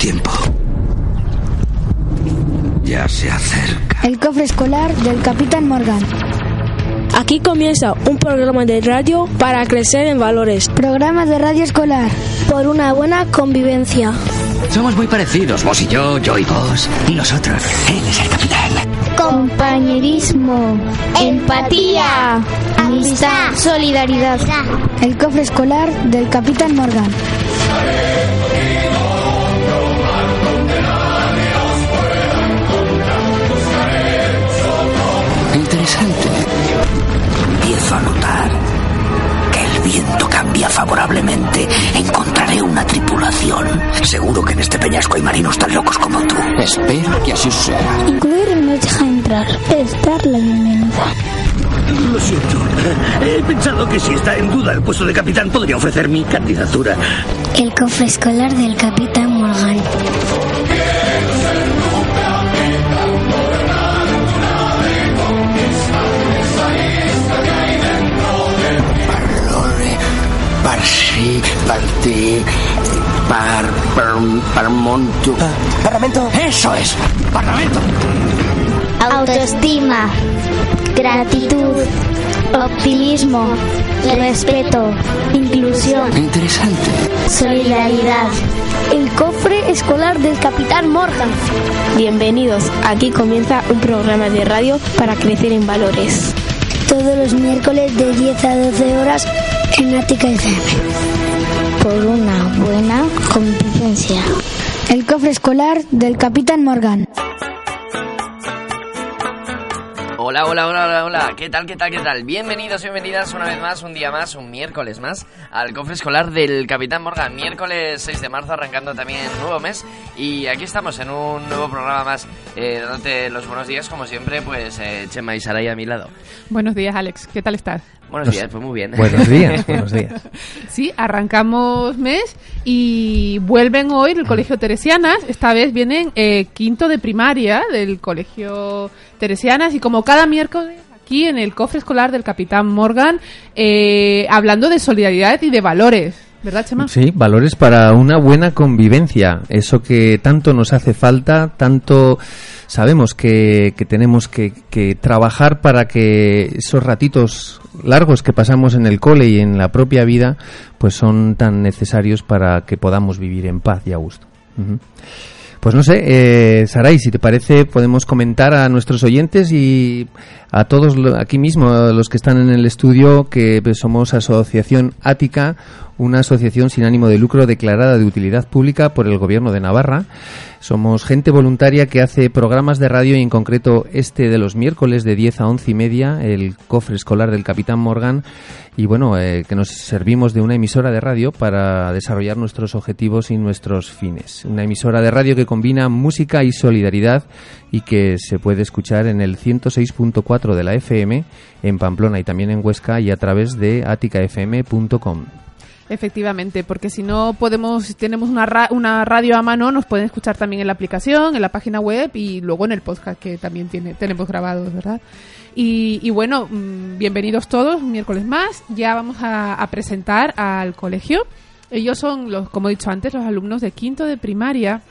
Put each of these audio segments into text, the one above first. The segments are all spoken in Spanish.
tiempo. Ya se acerca. El cofre escolar del Capitán Morgan. Aquí comienza un programa de radio para crecer en valores. Programa de radio escolar. Por una buena convivencia. Somos muy parecidos, vos y yo, yo y vos. Y nosotros. Él es el capitán. Compañerismo. Empatía. Amistad. Solidaridad. El cofre escolar del Capitán Morgan. Cambia favorablemente. Encontraré una tripulación. Seguro que en este peñasco hay marinos tan locos como tú. Espero que así sea. Incluir no deja entrar. Es dar la bienvenida. Lo siento. He pensado que si está en duda el puesto de capitán podría ofrecer mi candidatura. El cofre escolar del Capitán Morgan. Sí, par par, par, par montu. Parlamento. ¡Eso es! ¡Parlamento! Autoestima. Gratitud. Optimismo. Respeto. Inclusión. Interesante. Solidaridad. El cofre escolar del Capitán Morgan. Bienvenidos. Aquí comienza un programa de radio para crecer en valores. Todos los miércoles de 10 a 12 horas en Ática FM. Por una buena convivencia. El cofre escolar del Capitán Morgan. Hola, hola, hola, hola, hola. ¿Qué tal, qué tal, qué tal? Bienvenidos, bienvenidas una vez más, un día más, un miércoles más, al cofre escolar del Capitán Morgan. Miércoles 6 de marzo, arrancando también nuevo mes. Y aquí estamos en un nuevo programa más, eh, dándote los buenos días, como siempre, pues eh, Chema y Saray a mi lado. Buenos días, Alex. ¿Qué tal estás? Buenos días, pues muy bien. Buenos días, buenos días. Sí, arrancamos mes y vuelven hoy del Colegio Teresianas. Esta vez vienen eh, quinto de primaria del Colegio Teresianas y como cada miércoles aquí en el cofre escolar del Capitán Morgan, eh, hablando de solidaridad y de valores. ¿Verdad, Chema? Sí, valores para una buena convivencia. Eso que tanto nos hace falta, tanto sabemos que, que tenemos que, que trabajar para que esos ratitos largos que pasamos en el cole y en la propia vida, pues son tan necesarios para que podamos vivir en paz y a gusto. Pues no sé, eh, Saray, si te parece, podemos comentar a nuestros oyentes y a todos aquí mismo, a los que están en el estudio, que pues, somos Asociación Ática, una asociación sin ánimo de lucro declarada de utilidad pública por el Gobierno de Navarra. Somos gente voluntaria que hace programas de radio y en concreto este de los miércoles de 10 a 11 y media, el cofre escolar del Capitán Morgan, y bueno, eh, que nos servimos de una emisora de radio para desarrollar nuestros objetivos y nuestros fines. Una emisora de radio que combina música y solidaridad y que se puede escuchar en el 106.4 de la FM en Pamplona y también en Huesca y a través de aticafm.com. Efectivamente, porque si no podemos, si tenemos una, ra- una radio a mano, nos pueden escuchar también en la aplicación, en la página web y luego en el podcast que también tiene, tenemos grabados, ¿verdad? Y, y bueno, mm, bienvenidos todos, miércoles más. Ya vamos a, a presentar al colegio. Ellos son, los, como he dicho antes, los alumnos de quinto de primaria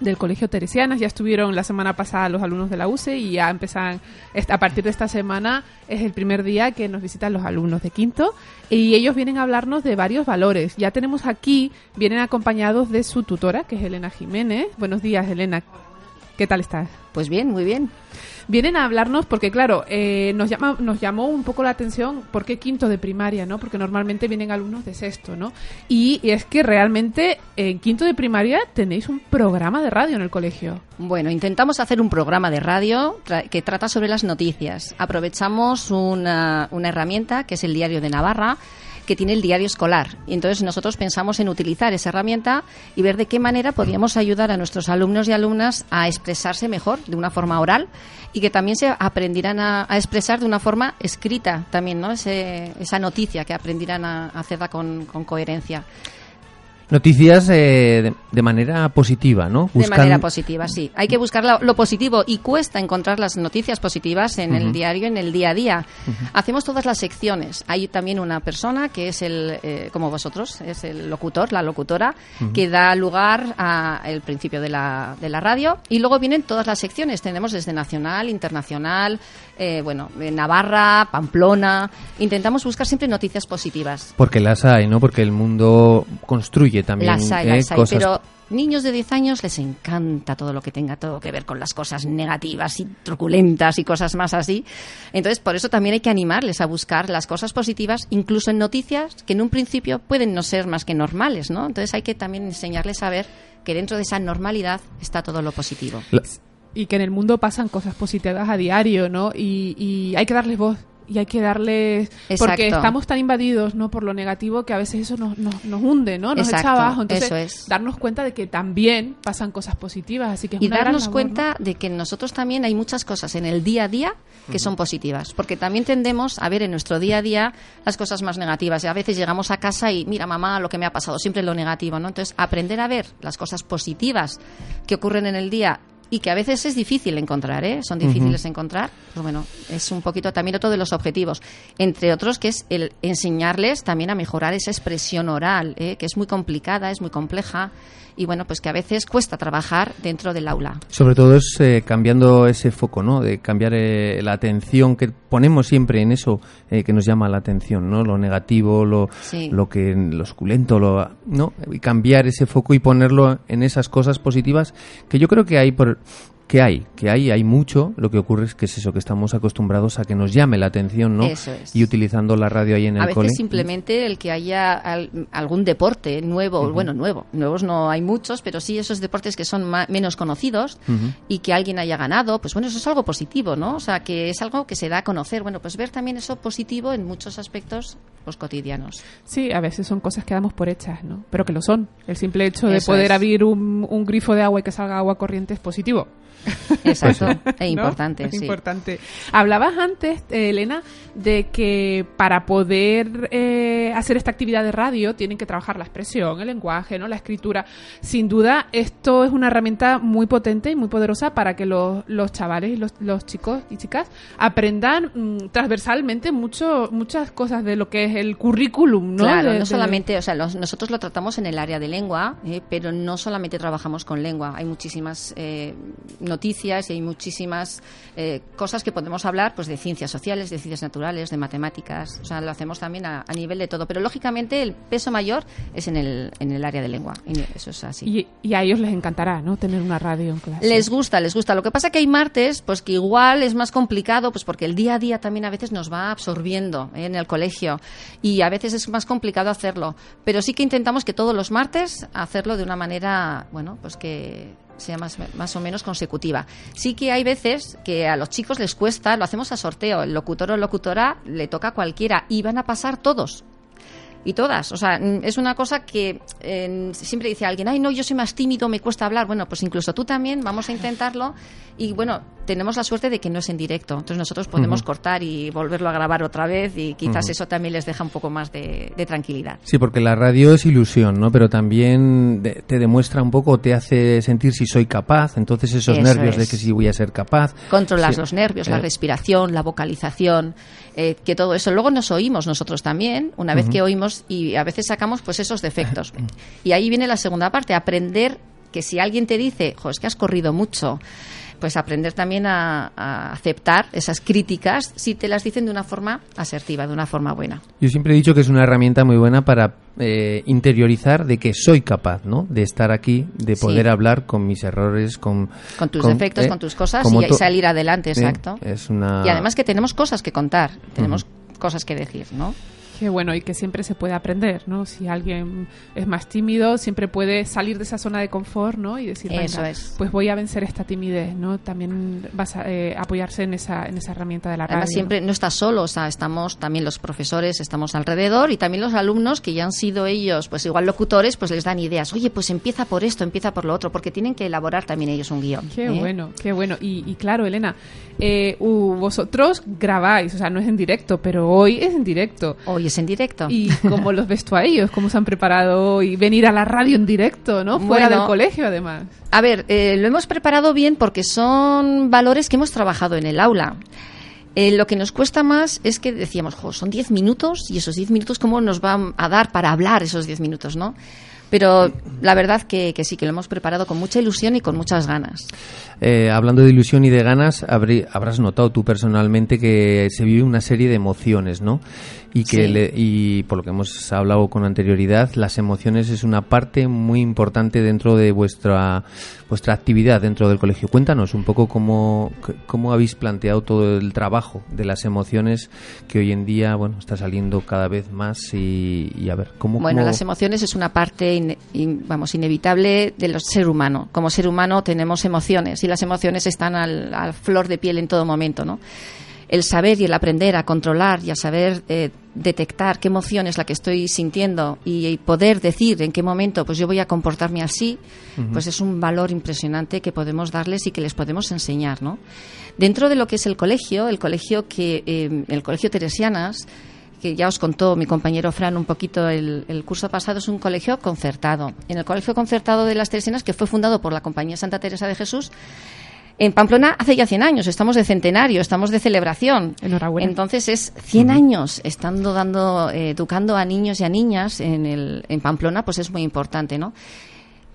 del Colegio Teresianas. Ya estuvieron la semana pasada los alumnos de la UCE y ya empiezan, a partir de esta semana es el primer día que nos visitan los alumnos de quinto y ellos vienen a hablarnos de varios valores. Ya tenemos aquí, vienen acompañados de su tutora, que es Elena Jiménez. Buenos días, Elena. ¿Qué tal estás? Pues bien, muy bien. Vienen a hablarnos porque, claro, eh, nos, llama, nos llamó un poco la atención por qué quinto de primaria, ¿no? Porque normalmente vienen alumnos de sexto, ¿no? Y es que realmente en quinto de primaria tenéis un programa de radio en el colegio. Bueno, intentamos hacer un programa de radio tra- que trata sobre las noticias. Aprovechamos una, una herramienta que es el Diario de Navarra que tiene el diario escolar. Y entonces nosotros pensamos en utilizar esa herramienta y ver de qué manera podríamos ayudar a nuestros alumnos y alumnas a expresarse mejor de una forma oral y que también se aprendirán a, expresar de una forma escrita también, ¿no? Ese- esa noticia que aprendirán a, hacerla con coherencia. Noticias eh, de, de manera positiva, ¿no? De manera positiva, sí. Hay que buscar la- lo positivo y cuesta encontrar las noticias positivas en el diario, en el día a día. Hacemos todas las secciones. Hay también una persona que es el, eh, como vosotros, es el locutor, la locutora, que da lugar al principio de la, de la radio. Y luego vienen todas las secciones. Tenemos desde nacional, internacional, eh, bueno, eh, Navarra, Pamplona. Intentamos buscar siempre noticias positivas. Porque las hay, ¿no? Porque el mundo construye también Las hay, eh, las hay, cosas. pero niños de 10 años les encanta todo lo que tenga todo que ver con las cosas negativas y truculentas y cosas más así. Entonces, por eso también hay que animarles a buscar las cosas positivas, incluso en noticias que en un principio pueden no ser más que normales, ¿no? Entonces hay que también enseñarles a ver que dentro de esa normalidad está todo lo positivo. Y que en el mundo pasan cosas positivas a diario, ¿no? Y, y hay que darles voz. Y hay que darles... Porque estamos tan invadidos, ¿no? Por lo negativo que a veces eso nos, nos, nos hunde, ¿no? Nos echa abajo. Entonces, eso es. darnos cuenta de que también pasan cosas positivas. Así que es y una gran darnos labor, cuenta de que nosotros también hay muchas cosas en el día a día que son positivas, porque también tendemos a ver en nuestro día a día las cosas más negativas. Y a veces llegamos a casa y mira mamá lo que me ha pasado, siempre lo negativo, ¿no? Entonces, aprender a ver las cosas positivas que ocurren en el día y que a veces es difícil encontrar, ¿eh? Son difíciles de encontrar. Pues bueno, es un poquito también otro de los objetivos, entre otros que es el enseñarles también a mejorar esa expresión oral, ¿eh? que es muy complicada, es muy compleja y bueno, pues que a veces cuesta trabajar dentro del aula. Sobre todo es eh, cambiando ese foco, ¿no? De cambiar eh, la atención que ponemos siempre en eso eh, que nos llama la atención, ¿no? Lo negativo, lo, Sí. lo que lo suculento, lo, ¿no? Y cambiar ese foco y ponerlo en esas cosas positivas que yo creo que hay por que hay, que hay, hay mucho. Lo que ocurre es que es eso, que estamos acostumbrados a que nos llame la atención, ¿no? Eso es. Y utilizando la radio ahí en el a veces cole. simplemente el que haya al- algún deporte nuevo, bueno, nuevo, nuevos no hay muchos, pero sí esos deportes que son ma- menos conocidos y que alguien haya ganado, pues bueno, eso es algo positivo, ¿no? O sea, que es algo que se da a conocer. Bueno, pues ver también eso positivo en muchos aspectos pues, cotidianos. Sí, a veces son cosas que damos por hechas, ¿no? Pero que lo son. El simple hecho de Eso poder es. abrir un, un grifo de agua y que salga agua corriente es positivo. Exacto, Pues e ¿No? importante, Es sí. importante. Hablabas antes, Elena, de que para poder eh, hacer esta actividad de radio tienen que trabajar la expresión, el lenguaje, ¿no? la escritura. Sin duda, esto es una herramienta muy potente y muy poderosa para que los, los chavales y los, los chicos y chicas aprendan mm, transversalmente mucho, muchas cosas de lo que es el currículum, ¿no? Claro, De- no de- solamente, o sea, los- nosotros lo tratamos en el área de lengua, eh, pero no solamente trabajamos con lengua. Hay muchísimas eh, noticias y hay muchísimas eh, cosas que podemos hablar, pues de ciencias sociales, de ciencias naturales, de matemáticas. O sea, lo hacemos también a, a nivel de todo. Pero lógicamente el peso mayor es en el, en el área de lengua. Y eso es así. Y, y a ellos les encantará, ¿no? Tener una radio en clase. Les gusta, les gusta. Lo que pasa que hay martes, pues que igual es más complicado, pues porque el día a día también a veces nos va absorbiendo ¿eh? en el colegio y a veces es más complicado hacerlo. Pero sí que intentamos que todos los martes hacerlo de una manera, bueno, pues que sea más, más o menos consecutiva. Sí que hay veces que a los chicos les cuesta, lo hacemos a sorteo, el locutor o locutora le toca a cualquiera y van a pasar todos y todas. O sea, es una cosa que eh, siempre dice alguien, ay, no, yo soy más tímido, me cuesta hablar. Bueno, pues incluso tú también, vamos a intentarlo. Y bueno, tenemos la suerte de que no es en directo. Entonces nosotros podemos cortar y volverlo a grabar otra vez y quizás eso también les deja un poco más de, de tranquilidad. Sí, porque la radio es ilusión, ¿no? Pero también te demuestra un poco, te hace sentir si soy capaz, entonces esos Eso nervios de que si voy a ser capaz. Controlas Sí. los nervios, la Eh, respiración, la vocalización, eh, que todo eso. Luego nos oímos nosotros también, una vez que oímos y a veces sacamos pues esos defectos. Y ahí viene la segunda parte, aprender que si alguien te dice, jo, es que has corrido mucho, pues aprender también a, a aceptar esas críticas si te las dicen de una forma asertiva, de una forma buena. Yo siempre he dicho que es una herramienta muy buena para eh, interiorizar de que soy capaz, ¿no? De estar aquí, de Sí. poder hablar con mis errores, con... Con tus defectos, eh, con tus cosas y, salir adelante, Eh, exacto. Es una... Y además que tenemos cosas que contar, tenemos cosas que decir, ¿no? Qué bueno, y que siempre se puede aprender, ¿no? Si alguien es más tímido, siempre puede salir de esa zona de confort, ¿no? Y decir, Eso venga, es. pues voy a vencer esta timidez, ¿no? También vas a eh, apoyarse en esa, en esa herramienta de la radio. Además, siempre no estás solo, o sea, estamos también los profesores, estamos alrededor y también los alumnos que ya han sido ellos, pues igual locutores, pues les dan ideas. Oye, pues empieza por esto, empieza por lo otro, porque tienen que elaborar también ellos un guion. Qué ¿eh? bueno, qué bueno. Y, y claro, Elena, eh, uh, vosotros grabáis, o sea, no es en directo, pero hoy es en directo. Hoy es en directo. ¿Y cómo los ves tú a ellos? ¿Cómo se han preparado y venir a la radio en directo, ¿no? Fuera Bueno, del colegio, además. A ver, eh, lo hemos preparado bien porque son valores que hemos trabajado en el aula. Eh, lo que nos cuesta más es que decíamos, jo, son 10 minutos y esos 10 minutos, ¿cómo nos van a dar para hablar esos 10 minutos, no? Pero la verdad que, que sí, que lo hemos preparado con mucha ilusión y con muchas ganas. Eh, hablando de ilusión y de ganas, habrí- habrás notado tú personalmente que se vive una serie de emociones, ¿no? Y que Sí. le- y por lo que hemos hablado con anterioridad, las emociones es una parte muy importante dentro de vuestra vuestra actividad dentro del colegio. Cuéntanos un poco cómo cómo habéis planteado todo el trabajo de las emociones que hoy en día, bueno, está saliendo cada vez más y, y a ver cómo. Bueno, cómo- las emociones es una parte, in- vamos, inevitable del ser humano. Como ser humano tenemos emociones y las emociones están al, al flor de piel en todo momento, ¿no? El saber y el aprender a controlar y a saber eh, detectar qué emoción es la que estoy sintiendo y, y poder decir en qué momento pues yo voy a comportarme así, pues es un valor impresionante que podemos darles y que les podemos enseñar, ¿no? Dentro de lo que es el colegio, el colegio que eh, el colegio Teresianas que ya os contó mi compañero Fran un poquito el, el curso pasado, es un colegio concertado. En el colegio concertado de las Teresianas, que fue fundado por la Compañía Santa Teresa de Jesús, en Pamplona hace ya 100 años, estamos de centenario, estamos de celebración. Enhorabuena. Entonces es 100 años estando dando, eh, educando a niños y a niñas en, el, en Pamplona, pues es muy importante, ¿no?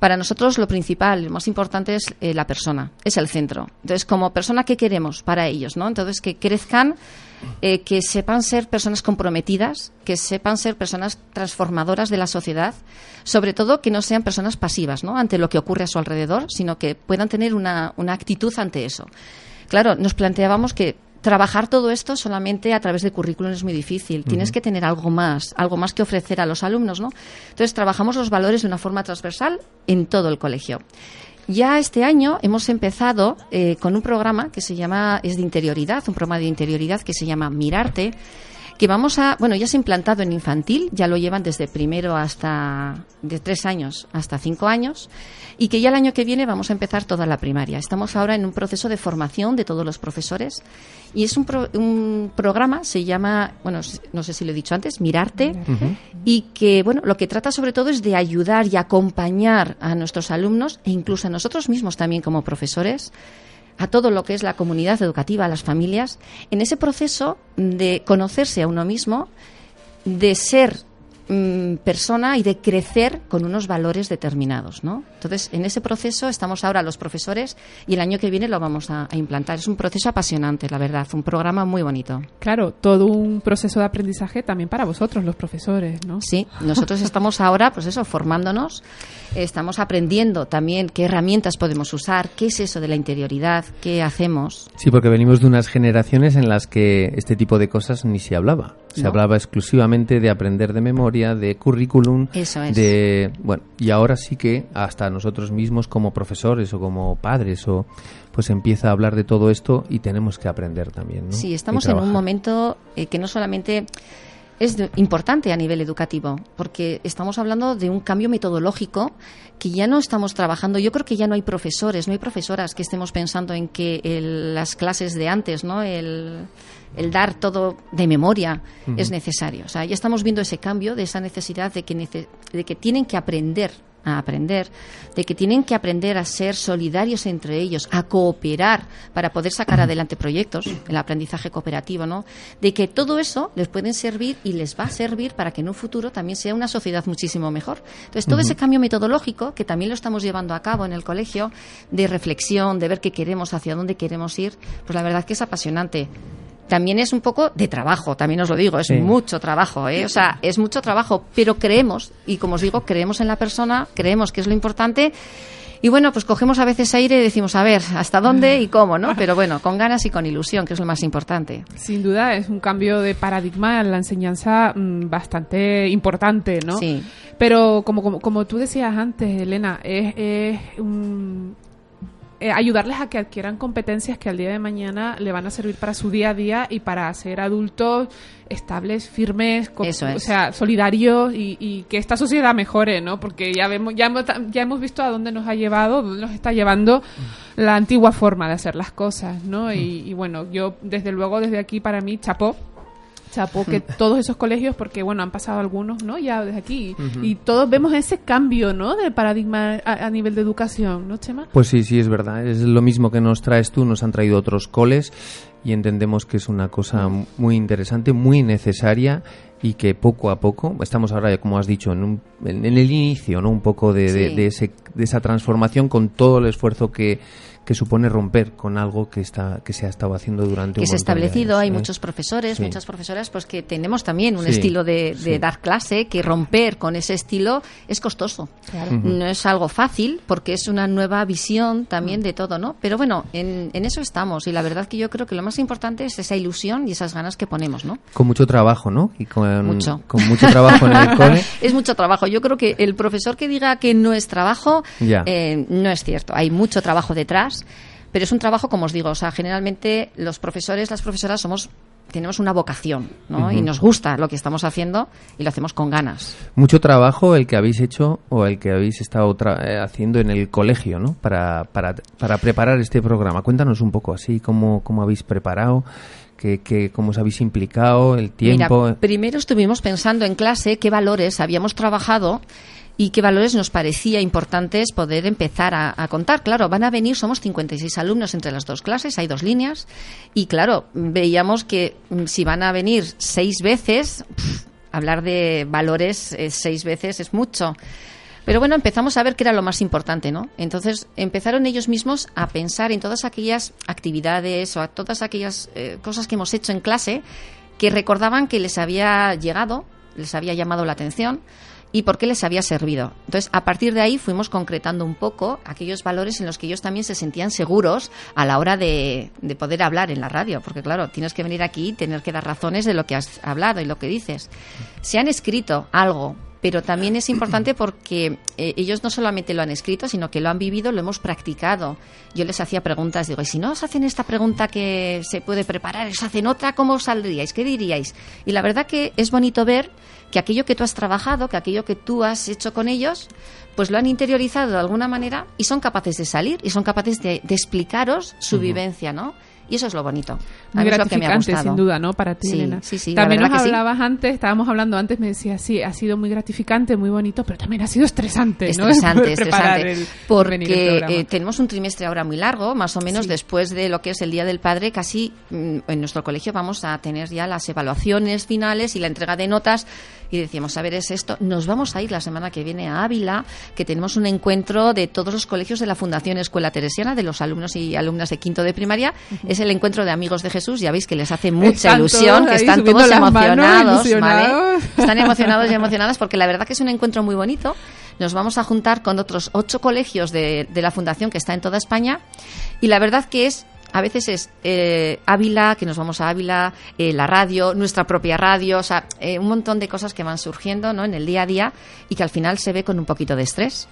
Para nosotros lo principal, lo más importante es eh, la persona, es el centro. Entonces, como persona, ¿qué queremos para ellos? ¿no? Entonces, que crezcan, eh, que sepan ser personas comprometidas, que sepan ser personas transformadoras de la sociedad, sobre todo que no sean personas pasivas ¿no? ante lo que ocurre a su alrededor, sino que puedan tener una, una actitud ante eso. Claro, nos planteábamos que trabajar todo esto solamente a través de currículum es muy difícil. Tienes que tener algo más, algo más que ofrecer a los alumnos, ¿no? Entonces trabajamos los valores de una forma transversal en todo el colegio. Ya este año hemos empezado eh, con un programa que se llama, es de interioridad, un programa de interioridad que se llama Mirarte, que vamos a, bueno, ya se ha implantado en infantil, ya lo llevan desde primero hasta, de tres años hasta cinco años, y que ya el año que viene vamos a empezar toda la primaria. Estamos ahora en un proceso de formación de todos los profesores, y es un, pro- un programa, se llama, bueno, no sé si lo he dicho antes, Mirarte, y que, bueno, lo que trata sobre todo es de ayudar y acompañar a nuestros alumnos, e incluso a nosotros mismos también como profesores, a todo lo que es la comunidad educativa, a las familias, en ese proceso de conocerse a uno mismo, de ser mm, persona y de crecer con unos valores determinados, ¿no? Entonces, en ese proceso estamos ahora los profesores y el año que viene lo vamos a, a implantar. Es un proceso apasionante, la verdad, un programa muy bonito. Claro, todo un proceso de aprendizaje también para vosotros, los profesores, ¿no? Sí, nosotros estamos ahora, pues eso, formándonos, estamos aprendiendo también qué herramientas podemos usar, qué es eso de la interioridad, qué hacemos. Sí, porque venimos de unas generaciones en las que este tipo de cosas ni se hablaba. Se No. hablaba exclusivamente de aprender de memoria, de currículum, Eso es. de bueno, y ahora sí que hasta nosotros mismos como profesores o como padres o pues empieza a hablar de todo esto y tenemos que aprender también, ¿no? Sí, estamos en un momento eh, que no solamente es de- importante a nivel educativo, porque estamos hablando de un cambio metodológico que ya no estamos trabajando. Yo creo que ya no hay profesores, no hay profesoras que estemos pensando en que el- las clases de antes, ¿no? El, el dar todo de memoria es necesario. O sea, ya estamos viendo ese cambio, de esa necesidad de que, nece- de que tienen que aprender a aprender, de que tienen que aprender a ser solidarios entre ellos, a cooperar para poder sacar adelante proyectos, el aprendizaje cooperativo, ¿no? De que todo eso les pueden servir y les va a servir para que en un futuro también sea una sociedad muchísimo mejor. Entonces, todo ese cambio metodológico, que también lo estamos llevando a cabo en el colegio, de reflexión, de ver qué queremos, hacia dónde queremos ir, pues la verdad que es apasionante. También es un poco de trabajo, también os lo digo, es Sí. mucho trabajo, ¿eh? O sea, es mucho trabajo, pero creemos, y como os digo, creemos en la persona, creemos que es lo importante. Y bueno, pues cogemos a veces aire y decimos, a ver, hasta dónde y cómo, ¿no? Pero bueno, con ganas y con ilusión, que es lo más importante. Sin duda es un cambio de paradigma en la enseñanza mm, bastante importante, ¿no? Sí. Pero como, como, como tú decías antes, Elena, es, es un- eh, ayudarles a que adquieran competencias que al día de mañana le van a servir para su día a día y para ser adultos estables, firmes, es. o sea, solidarios y, y que esta sociedad mejore, ¿no? Porque ya vemos, ya hemos, ya hemos visto a dónde nos ha llevado, dónde nos está llevando la antigua forma de hacer las cosas, ¿no? Y, y bueno, yo desde luego desde aquí para mí chapó chapó que todos esos colegios, porque bueno, han pasado algunos, ¿no? Ya desde aquí, y todos vemos ese cambio, ¿no? De paradigma a, a nivel de educación, ¿no, Chema? Pues sí, sí, es verdad. Es lo mismo que nos traes tú, nos han traído otros coles y entendemos que es una cosa muy interesante, muy necesaria y que poco a poco, estamos ahora, como has dicho, en, un- en el inicio, ¿no? Un poco de, de ese, de esa transformación con todo el esfuerzo que, que supone romper con algo que está que se ha estado haciendo durante que un es de establecido, años, hay ¿eh? muchos profesores, Sí. muchas profesoras, pues que tenemos también un Sí, estilo de, de sí. dar clase, que romper con ese estilo es costoso. No es algo fácil, porque es una nueva visión también de todo, ¿no? Pero bueno, en, en eso estamos, y la verdad que yo creo que lo más importante es esa ilusión y esas ganas que ponemos, ¿no? Con mucho trabajo, ¿no? Y con Mucho. con mucho trabajo en el cole. es mucho trabajo. Yo creo que el profesor que diga que no es trabajo, Ya. eh, no es cierto. Hay mucho trabajo detrás, pero es un trabajo, como os digo, o sea, generalmente los profesores, las profesoras somos tenemos una vocación, ¿no? Y nos gusta lo que estamos haciendo y lo hacemos con ganas. Mucho trabajo el que habéis hecho o el que habéis estado tra- eh, haciendo en el colegio, ¿no? Para, para, para preparar este programa. Cuéntanos un poco así, cómo, cómo habéis preparado, qué, qué- cómo os habéis implicado, el tiempo. Mira, primero estuvimos pensando en clase qué valores habíamos trabajado y qué valores nos parecía importantes poder empezar a, contar. Claro, van a venir, somos 56 alumnos entre las dos clases, hay dos líneas, y claro, veíamos que mm, si van a venir seis veces, hablar de valores eh, seis veces es mucho. Pero bueno, empezamos a ver qué era lo más importante, ¿no? Entonces empezaron ellos mismos a pensar en todas aquellas actividades o a todas aquellas eh, cosas que hemos hecho en clase que recordaban que les había llegado, les había llamado la atención y por qué les había servido. Entonces, a partir de ahí fuimos concretando un poco aquellos valores en los que ellos también se sentían seguros a la hora de, de poder hablar en la radio, porque claro, tienes que venir aquí y tener que dar razones de lo que has hablado y lo que dices. Se han escrito algo, pero también es importante porque eh, ellos no solamente lo han escrito, sino que lo han vivido, lo hemos practicado. Yo les hacía preguntas, digo, y si no os hacen esta pregunta que se puede preparar, os hacen otra, ¿cómo saldríais? ¿Qué diríais? Y la verdad que es bonito ver que aquello que tú has trabajado, que aquello que tú has hecho con ellos, pues lo han interiorizado de alguna manera y son capaces de salir y son capaces de, de explicaros su vivencia, ¿no? Y eso es lo bonito. A Muy mí es lo que me ha gratificante, gustado. sin duda, ¿no? Para ti, Sí, Elena. sí, sí, También nos que hablabas antes, estábamos hablando antes, me decías, sí, ha sido muy gratificante, muy bonito, pero también ha sido estresante, ¿no? Estresante, Preparar estresante. el- el porque programa. eh, tenemos un trimestre ahora muy largo, más o menos después de lo que es el Día del Padre, casi mm, en nuestro colegio vamos a tener ya las evaluaciones finales y la entrega de notas. Y decíamos, a ver, es esto. Nos vamos a ir la semana que viene a Ávila, que tenemos un encuentro de todos los colegios de la Fundación Escuela Teresiana, de los alumnos y alumnas de quinto de primaria. Es el encuentro de amigos de Jesús. Ya veis que les hace mucha Están ilusión, que están todos emocionados. ¿vale? Están emocionados y emocionadas porque la verdad que es un encuentro muy bonito. Nos vamos a juntar con otros ocho colegios de, de la Fundación que está en toda España y la verdad que es a veces es eh, Ávila, que nos vamos a Ávila, eh, la radio, nuestra propia radio, o sea, eh, un montón de cosas que van surgiendo ¿no? en el día a día y que al final se ve con un poquito de estrés.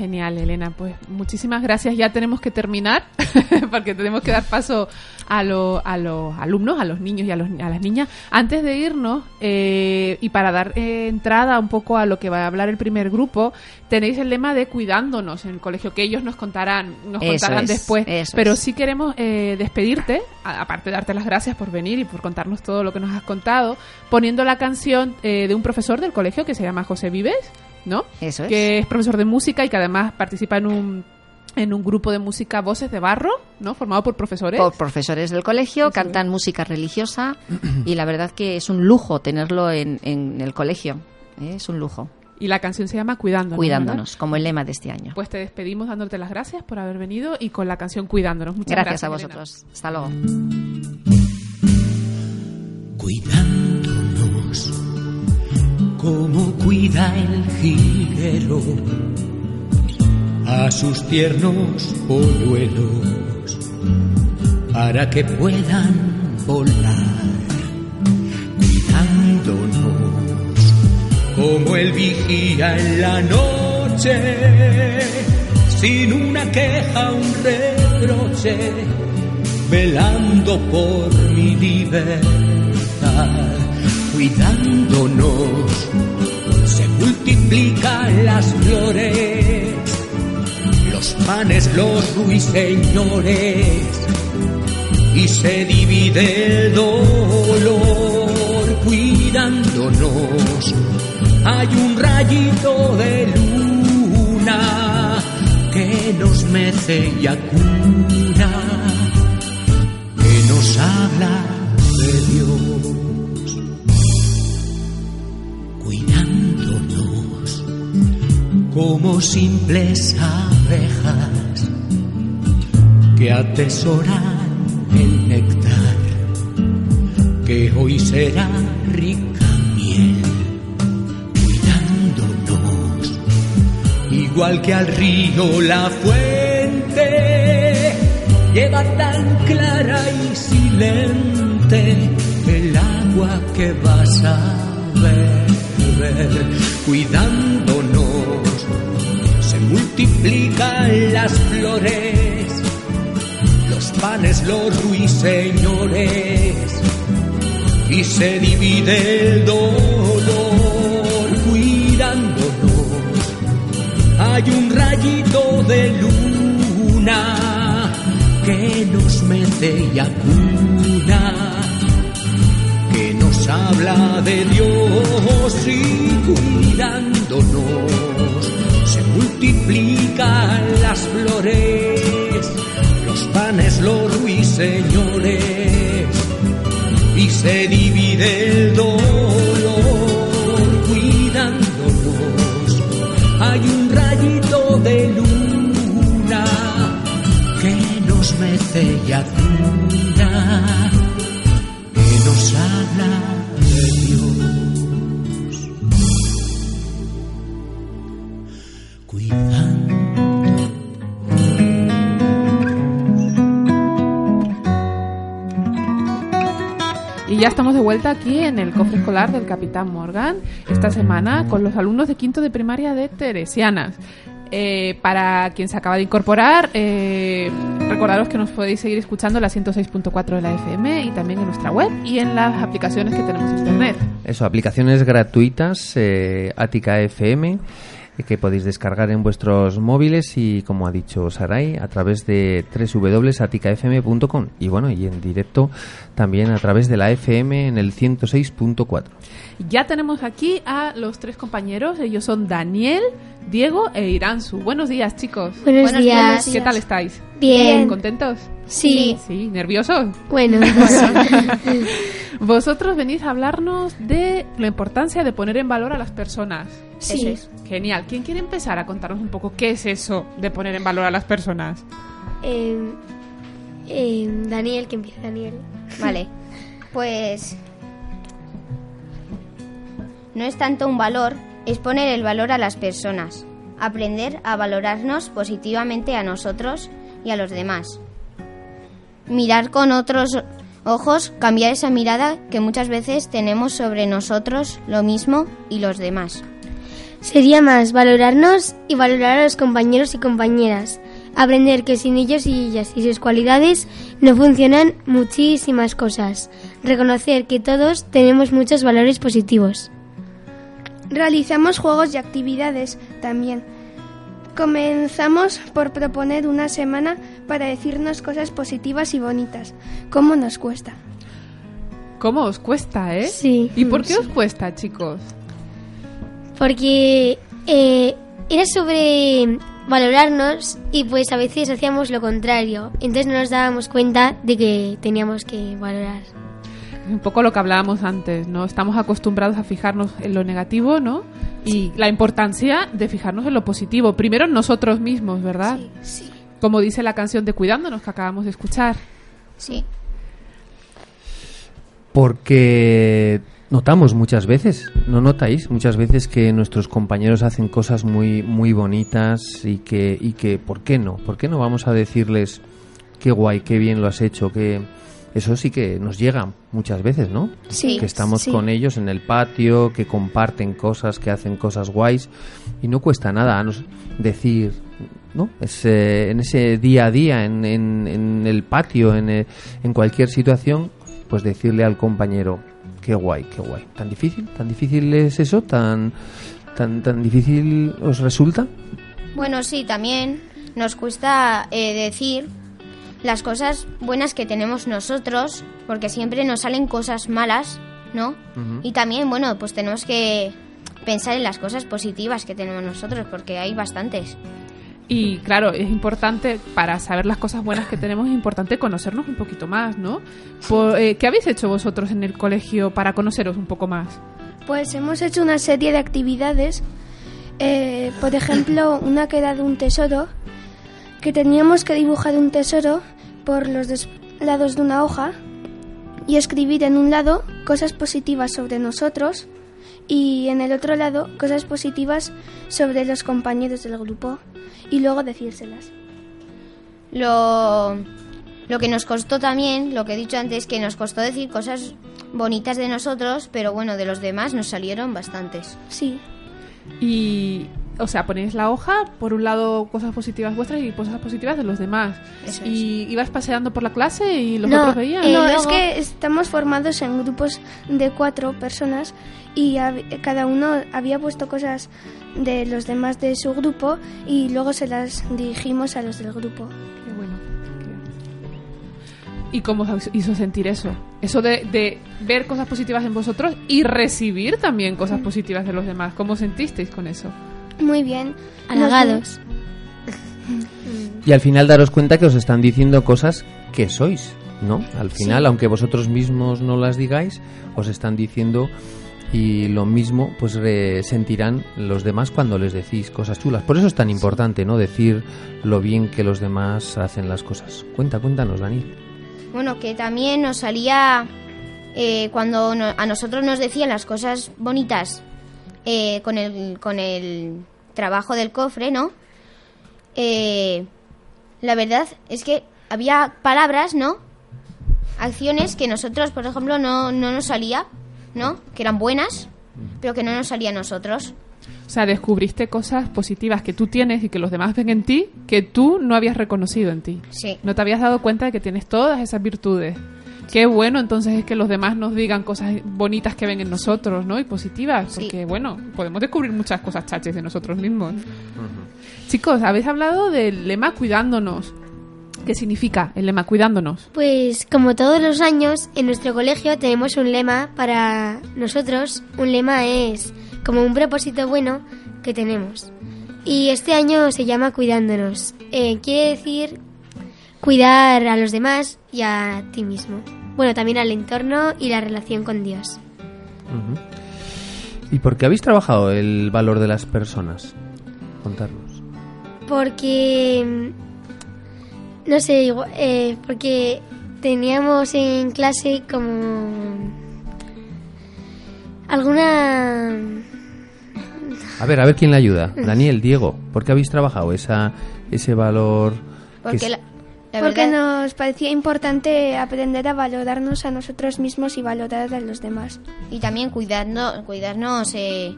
Genial, Elena. Pues muchísimas gracias. Ya tenemos que terminar porque tenemos que dar paso a, lo- a los alumnos, a los niños y a, los- a las niñas. Antes de irnos eh, y para dar eh, entrada un poco a lo que va a hablar el primer grupo, tenéis el lema de cuidándonos en el colegio, que ellos nos contarán, nos Eso contarán es, después. Pero es. sí queremos eh, despedirte, a- aparte de darte las gracias por venir y por contarnos todo lo que nos has contado, poniendo la canción eh, de un profesor del colegio que se llama José Vives, ¿no? Eso es. que es profesor de música y que además participa en un en un grupo de música Voces de Barro, ¿no? Formado por profesores. Por profesores del colegio, Eso cantan música religiosa y la verdad que es un lujo tenerlo en, en el colegio. ¿eh? Es un lujo. Y la canción se llama Cuidándonos. Cuidándonos, como el lema de este año. Pues te despedimos dándote las gracias por haber venido y con la canción Cuidándonos. Muchas gracias, gracias. a Elena. vosotros. Hasta luego. cuidándonos como cuida el jilguero a sus tiernos polluelos para que puedan volar cuidándonos como el vigía en la noche sin una queja un reproche velando por mi libertad, cuidándonos, se multiplican las flores, los panes, los ruiseñores, y se divide el dolor cuidándonos. Hay un rayito de luna que nos mece y acuna, que nos habla como simples abejas que atesoran el néctar que hoy será rica miel, cuidándonos, igual que al río la fuente, lleva tan clara y silente el agua que vas a beber, cuidándonos, multiplican las flores, los panes, los ruiseñores y se divide el dolor cuidándonos. Hay un rayito de luna que nos mece y acuna, que nos habla de Dios y cuidándonos. Se multiplican las flores, los panes, los ruiseñores y se divide el dolor cuidándonos. Hay un rayito de luna que nos mece y acuna, ya estamos de vuelta aquí en el cofre escolar del Capitán Morgan, esta semana con los alumnos de quinto de primaria de Teresianas. Eh, para quien se acaba de incorporar, eh, recordaros que nos podéis seguir escuchando en la 106.4 de la FM y también en nuestra web y en las aplicaciones que tenemos en internet. Eso, aplicaciones gratuitas, eh, Ática FM, que podéis descargar en vuestros móviles y, como ha dicho Sarai, a través de www.aticafm.com y bueno, y en directo también a través de la FM en el 106.4. Ya tenemos aquí a los tres compañeros, ellos son Daniel, Diego e Iranzu. Buenos días, chicos. Buenos Buenos días. ¿Qué tal estáis? Bien. ¿Contentos? Sí. Sí, ¿nerviosos? Bueno, Vosotros venís a hablarnos de la importancia de poner en valor a las personas. Sí. Eso es. Genial. ¿Quién quiere empezar a contarnos un poco qué es eso de poner en valor a las personas? Eh, eh, Daniel, que empieza Daniel. Vale, pues no es tanto un valor, es poner el valor a las personas, aprender a valorarnos positivamente a nosotros y a los demás. Mirar con otros ojos, cambiar esa mirada que muchas veces tenemos sobre nosotros, lo mismo y los demás. Sería más valorarnos y valorar a los compañeros y compañeras. Aprender que sin ellos y ellas y sus cualidades no funcionan muchísimas cosas. Reconocer que todos tenemos muchos valores positivos. Realizamos juegos y actividades también. Comenzamos por proponer una semana para decirnos cosas positivas y bonitas. ¿Cómo nos cuesta? ¿Cómo os cuesta, eh? Sí. ¿Y por qué os cuesta, chicos? Porque eh, era sobre valorarnos y pues a veces hacíamos lo contrario. Entonces no nos dábamos cuenta de que teníamos que valorar. Un poco lo que hablábamos antes, ¿no? Estamos acostumbrados a fijarnos en lo negativo, ¿no? Y la importancia de fijarnos en lo positivo. Primero en nosotros mismos, ¿verdad? Sí, sí. Como dice la canción de Cuidándonos que acabamos de escuchar. Sí. Porque notamos muchas veces, ¿no notáis? Muchas veces que nuestros compañeros hacen cosas muy, muy bonitas y que, y que, ¿por qué no? ¿Por qué no vamos a decirles qué guay, qué bien lo has hecho, que eso sí que nos llega muchas veces, ¿no? Sí, Que estamos sí. con ellos en el patio, que comparten cosas, que hacen cosas guays y no cuesta nada nos- decir, ¿no? Es, eh, en ese día a día, en, en- en el patio, en, eh, en cualquier situación, pues decirle al compañero, qué guay, qué guay. ¿Tan difícil? ¿Tan difícil es eso? ¿Tan, tan, tan difícil os resulta? Bueno, sí, también nos cuesta eh, decir las cosas buenas que tenemos nosotros, porque siempre nos salen cosas malas ¿no? Y también, bueno, pues tenemos que pensar en las cosas positivas que tenemos nosotros, porque hay bastantes. Y claro, es importante, para saber las cosas buenas que tenemos, es importante conocernos un poquito más, ¿no? Por- eh, ¿Qué habéis hecho vosotros en el colegio para conoceros un poco más? Pues hemos hecho una serie de actividades. eh, por ejemplo, una que era de un tesoro, que teníamos que dibujar un tesoro por los dos lados de una hoja y escribir en un lado cosas positivas sobre nosotros y en el otro lado cosas positivas sobre los compañeros del grupo y luego decírselas. Lo, lo que nos costó también, lo que he dicho antes, que nos costó decir cosas bonitas de nosotros, pero bueno, de los demás nos salieron bastantes. Sí. Y, o sea, ponéis la hoja, por un lado cosas positivas vuestras y cosas positivas de los demás. Eso y ibas paseando por la clase y los no, otros veían. eh, no, es que estamos formados en grupos de cuatro personas y cada uno había puesto cosas de los demás de su grupo y luego se las dirigimos a los del grupo. Qué bueno. ¿Y cómo os hizo sentir eso? Eso de, de ver cosas positivas en vosotros y recibir también cosas positivas de los demás. ¿Cómo sentisteis con eso? Muy bien. Halagados. Y al final daros cuenta que os están diciendo cosas que sois, ¿no? Al final, Sí. aunque vosotros mismos no las digáis, os están diciendo y lo mismo pues re- sentirán los demás cuando les decís cosas chulas. Por eso es tan importante, ¿no? Decir lo bien que los demás hacen las cosas. Cuenta, cuéntanos, Dani. Bueno, que también nos salía eh, cuando no- a nosotros nos decían las cosas bonitas eh, con, el, con el trabajo del cofre, ¿no? Eh, la verdad es que había palabras, ¿no? Acciones que nosotros, por ejemplo, no, no nos salía, ¿no? Que eran buenas, pero que no nos salía a nosotros. O sea, descubriste cosas positivas que tú tienes y que los demás ven en ti que tú no habías reconocido en ti. Sí. No te habías dado cuenta de que tienes todas esas virtudes. Qué bueno entonces es que los demás nos digan cosas bonitas que ven en nosotros, ¿no? Y positivas, porque bueno, podemos descubrir muchas cosas chaches de nosotros mismos. Chicos, habéis hablado del lema cuidándonos. ¿Qué significa el lema cuidándonos? Pues como todos los años, en nuestro colegio tenemos un lema para nosotros. Un lema es como un propósito bueno que tenemos. Y este año se llama Cuidándonos. Eh, quiere decir cuidar a los demás y a ti mismo. Bueno, también al entorno y la relación con Dios. ¿Y por qué habéis trabajado el valor de las personas? Contarnos. Porque, no sé, igual- eh, porque teníamos en clase como alguna... A ver, a ver quién le ayuda. Daniel, Diego, ¿por qué habéis trabajado esa, ese valor? que Porque es- la, la Porque verdad, nos parecía importante aprender a valorarnos a nosotros mismos y valorar a los demás. y también cuidarnos, cuidarnos eh,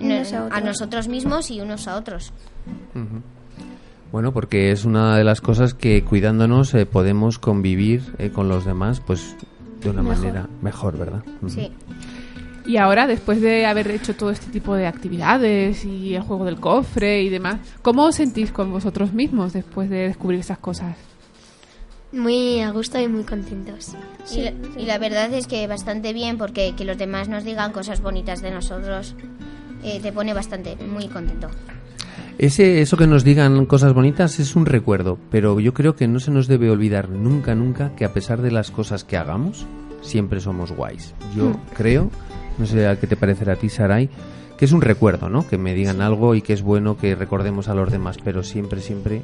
a a otros. nosotros mismos y unos a otros. Bueno, porque es una de las cosas que cuidándonos eh, podemos convivir eh, con los demás, pues de una Mejor. manera mejor, ¿verdad? Sí. Y ahora, después de haber hecho todo este tipo de actividades y el juego del cofre y demás, ¿cómo os sentís con vosotros mismos después de descubrir esas cosas? Muy a gusto y muy contentos. y, la, y la verdad es que bastante bien porque que los demás nos digan cosas bonitas de nosotros eh, te pone bastante muy contento. Ese, eso que nos digan cosas bonitas es un recuerdo, pero yo creo que no se nos debe olvidar nunca, nunca que a pesar de las cosas que hagamos, siempre somos guays. Yo Mm. creo, no sé a qué te parecerá a ti, Sarai, que es un recuerdo, ¿no? Que me digan algo y que es bueno que recordemos a los demás, pero siempre, siempre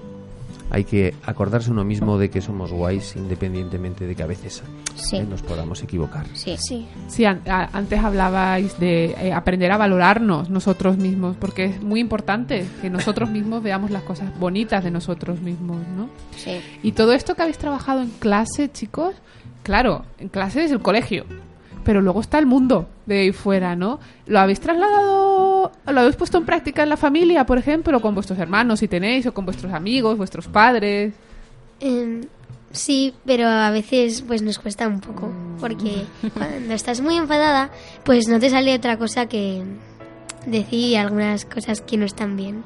hay que acordarse uno mismo de que somos guays independientemente de que a veces Sí. eh, nos podamos equivocar. Sí. Sí. Sí, an- a- antes hablabais de eh, aprender a valorarnos nosotros mismos, porque es muy importante que nosotros mismos veamos las cosas bonitas de nosotros mismos, ¿no? Sí. Y todo esto que habéis trabajado en clase, chicos, claro, en clase es el colegio, pero luego está el mundo de ahí fuera, ¿no? ¿Lo habéis trasladado, lo habéis puesto en práctica en la familia, por ejemplo, con vuestros hermanos si tenéis, o con vuestros amigos, vuestros padres? Em, sí, pero a veces pues nos cuesta un poco, porque cuando estás muy enfadada, pues no te sale otra cosa que decir algunas cosas que no están bien.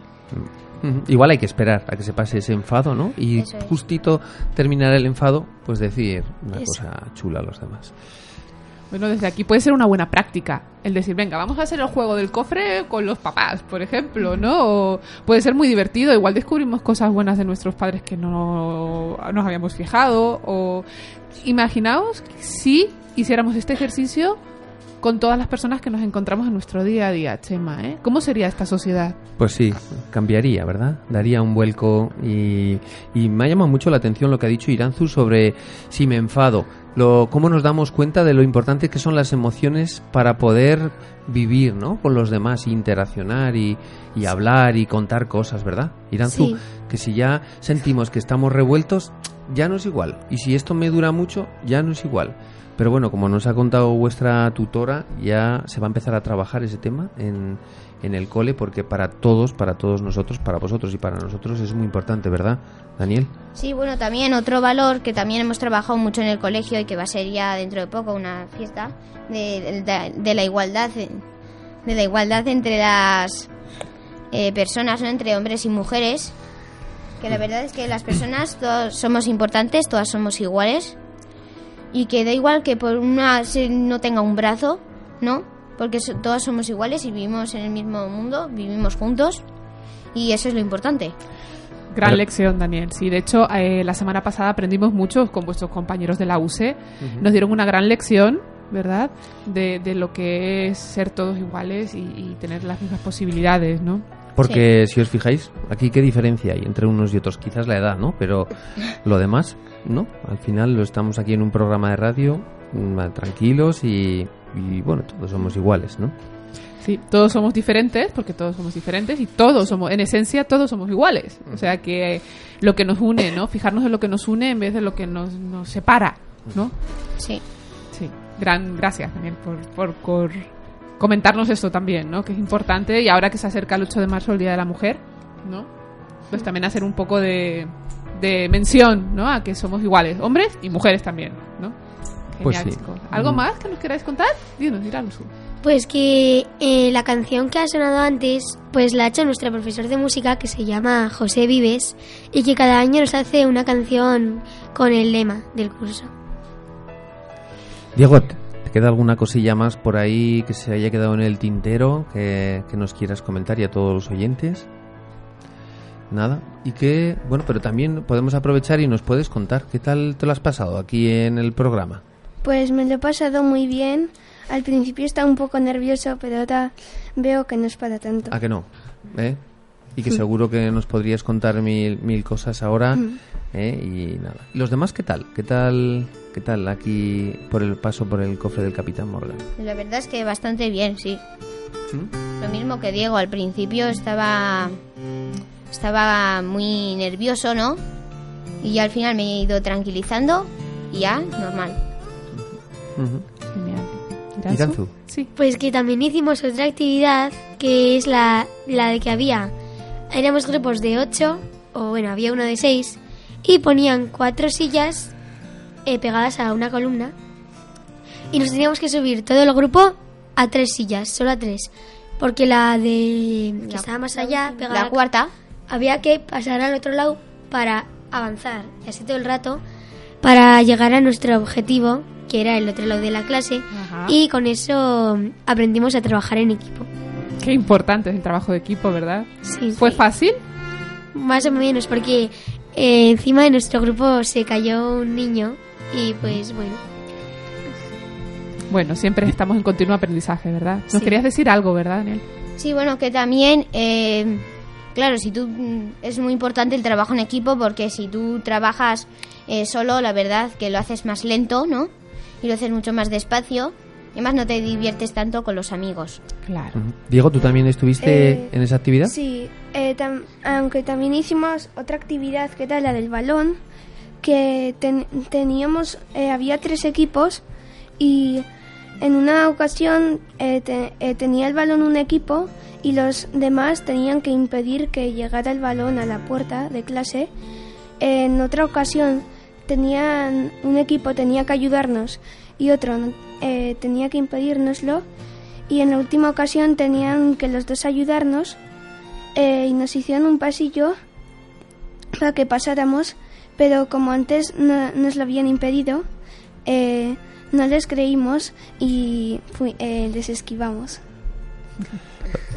Igual hay que esperar a que se pase ese enfado, ¿no? Y es. justito terminar el enfado, pues decir una Eso. cosa chula a los demás. Bueno, desde aquí puede ser una buena práctica el decir, venga, vamos a hacer el juego del cofre con los papás, por ejemplo, ¿no? O puede ser muy divertido, igual descubrimos cosas buenas de nuestros padres que no nos habíamos fijado, o imaginaos si hiciéramos este ejercicio con todas las personas que nos encontramos en nuestro día a día, Chema, ¿eh? ¿Cómo sería esta sociedad? Pues sí, cambiaría, ¿verdad? Daría un vuelco y, y me ha llamado mucho la atención lo que ha dicho Iranzu sobre si me enfado, lo, cómo nos damos cuenta de lo importante que son las emociones para poder vivir, ¿no? Con los demás, interaccionar y, y hablar y contar cosas, ¿verdad? Iranzu, Sí. que si ya sentimos que estamos revueltos, ya no es igual. Y si esto me dura mucho, ya no es igual. Pero bueno, como nos ha contado vuestra tutora, ya se va a empezar a trabajar ese tema en, en el cole, porque para todos, para todos nosotros, para vosotros y para nosotros es muy importante, ¿verdad, Daniel? Sí, bueno, también otro valor que también hemos trabajado mucho en el colegio y que va a ser ya dentro de poco una fiesta de, de- de la igualdad de la igualdad entre las eh, personas, ¿no? entre hombres y mujeres. Que la verdad es que las personas todos somos importantes, todas somos iguales y que da igual que por una no tenga un brazo, ¿no? Porque so- todas somos iguales y vivimos en el mismo mundo, vivimos juntos y eso es lo importante. Gran Pero- lección, Daniel. Sí, de hecho, eh, la semana pasada aprendimos mucho con vuestros compañeros de la UCE. Nos dieron una gran lección, ¿verdad? De, de lo que es ser todos iguales y, y tener las mismas posibilidades, ¿no? Porque si os fijáis, aquí qué diferencia hay entre unos y otros, quizás la edad, ¿no? Pero lo demás, ¿no? Al final lo estamos aquí en un programa de radio, tranquilos y, y bueno, todos somos iguales, ¿no? Sí, todos somos diferentes, porque todos somos diferentes y todos somos, en esencia, todos somos iguales. O sea que lo que nos une, ¿no? Fijarnos en lo que nos une en vez de lo que nos, nos separa, ¿no? Sí. Sí. Gran, gracias, Daniel, por, por, por comentarnos esto también, ¿no? Que es importante y ahora que se acerca el 8 de marzo, el Día de la Mujer, ¿no? Pues también hacer un poco de, de mención, ¿no? A que somos iguales, hombres y mujeres también, ¿no? Pues sí. ¿Algo Mm. más que nos queráis contar? Dinos, dinos. Pues que eh, la canción que ha sonado antes, pues la ha hecho nuestro profesor de música que se llama José Vives y que cada año nos hace una canción con el lema del curso. Diego, ¿te te queda alguna cosilla más por ahí que se haya quedado en el tintero que, que nos quieras comentar y a todos los oyentes? Nada. Y que, bueno, pero también podemos aprovechar y nos puedes contar qué tal te lo has pasado aquí en el programa. Pues me lo he pasado muy bien. Al principio estaba un poco nervioso, pero ahora veo que no es para tanto. ¿A que no? ¿Eh? Y que Mm. seguro que nos podrías contar mil, mil cosas ahora. Mm. ¿eh? Y nada. ¿Y los demás qué tal? ¿Qué tal? ¿Qué tal aquí por el paso por el cofre del Capitán Morgan? La verdad es que bastante bien, sí. Lo mismo que Diego, al principio estaba estaba muy nervioso, ¿no? Y ya al final me he ido tranquilizando y ya, normal. Genial. Iranzu. Sí. Pues que también hicimos otra actividad que es la, la de que había, éramos grupos de ocho, o bueno, había uno de seis, y ponían cuatro sillas eh, pegadas a una columna y nos teníamos que subir todo el grupo a tres sillas, solo a tres, porque la de que La- estaba más allá, pegada La cuarta, había que pasar al otro lado para avanzar, y así todo el rato, para llegar a nuestro objetivo, que era el otro lado de la clase, Ajá. y con eso mm, aprendimos a trabajar en equipo. Qué importante es el trabajo de equipo, ¿verdad? Sí. ¿Fue fácil? Más o menos, porque eh, encima de nuestro grupo se cayó un niño y pues bueno. Bueno, siempre estamos en continuo aprendizaje, ¿verdad? Nos Sí. querías decir algo, ¿verdad, Daniel? sí, bueno, que también, eh, claro, si tú mm, es muy importante el trabajo en equipo porque si tú trabajas eh, solo, la verdad que lo haces más lento, ¿no? Y lo haces mucho más despacio. Y además no te diviertes tanto con los amigos. Claro. Diego, ¿tú también estuviste Eh, en esa actividad? Sí, eh, tam- aunque también hicimos otra actividad que era la del balón, que ten- teníamos, eh, había tres equipos y en una ocasión eh, te- eh, tenía el balón un equipo y los demás tenían que impedir que llegara el balón a la puerta de clase. En otra ocasión tenían un equipo tenía que ayudarnos y otro eh, tenía que impedírnoslo y en la última ocasión tenían que los dos ayudarnos eh, y nos hicieron un pasillo para que pasáramos, pero como antes no- nos lo habían impedido, eh, no les creímos y fui- eh, les esquivamos.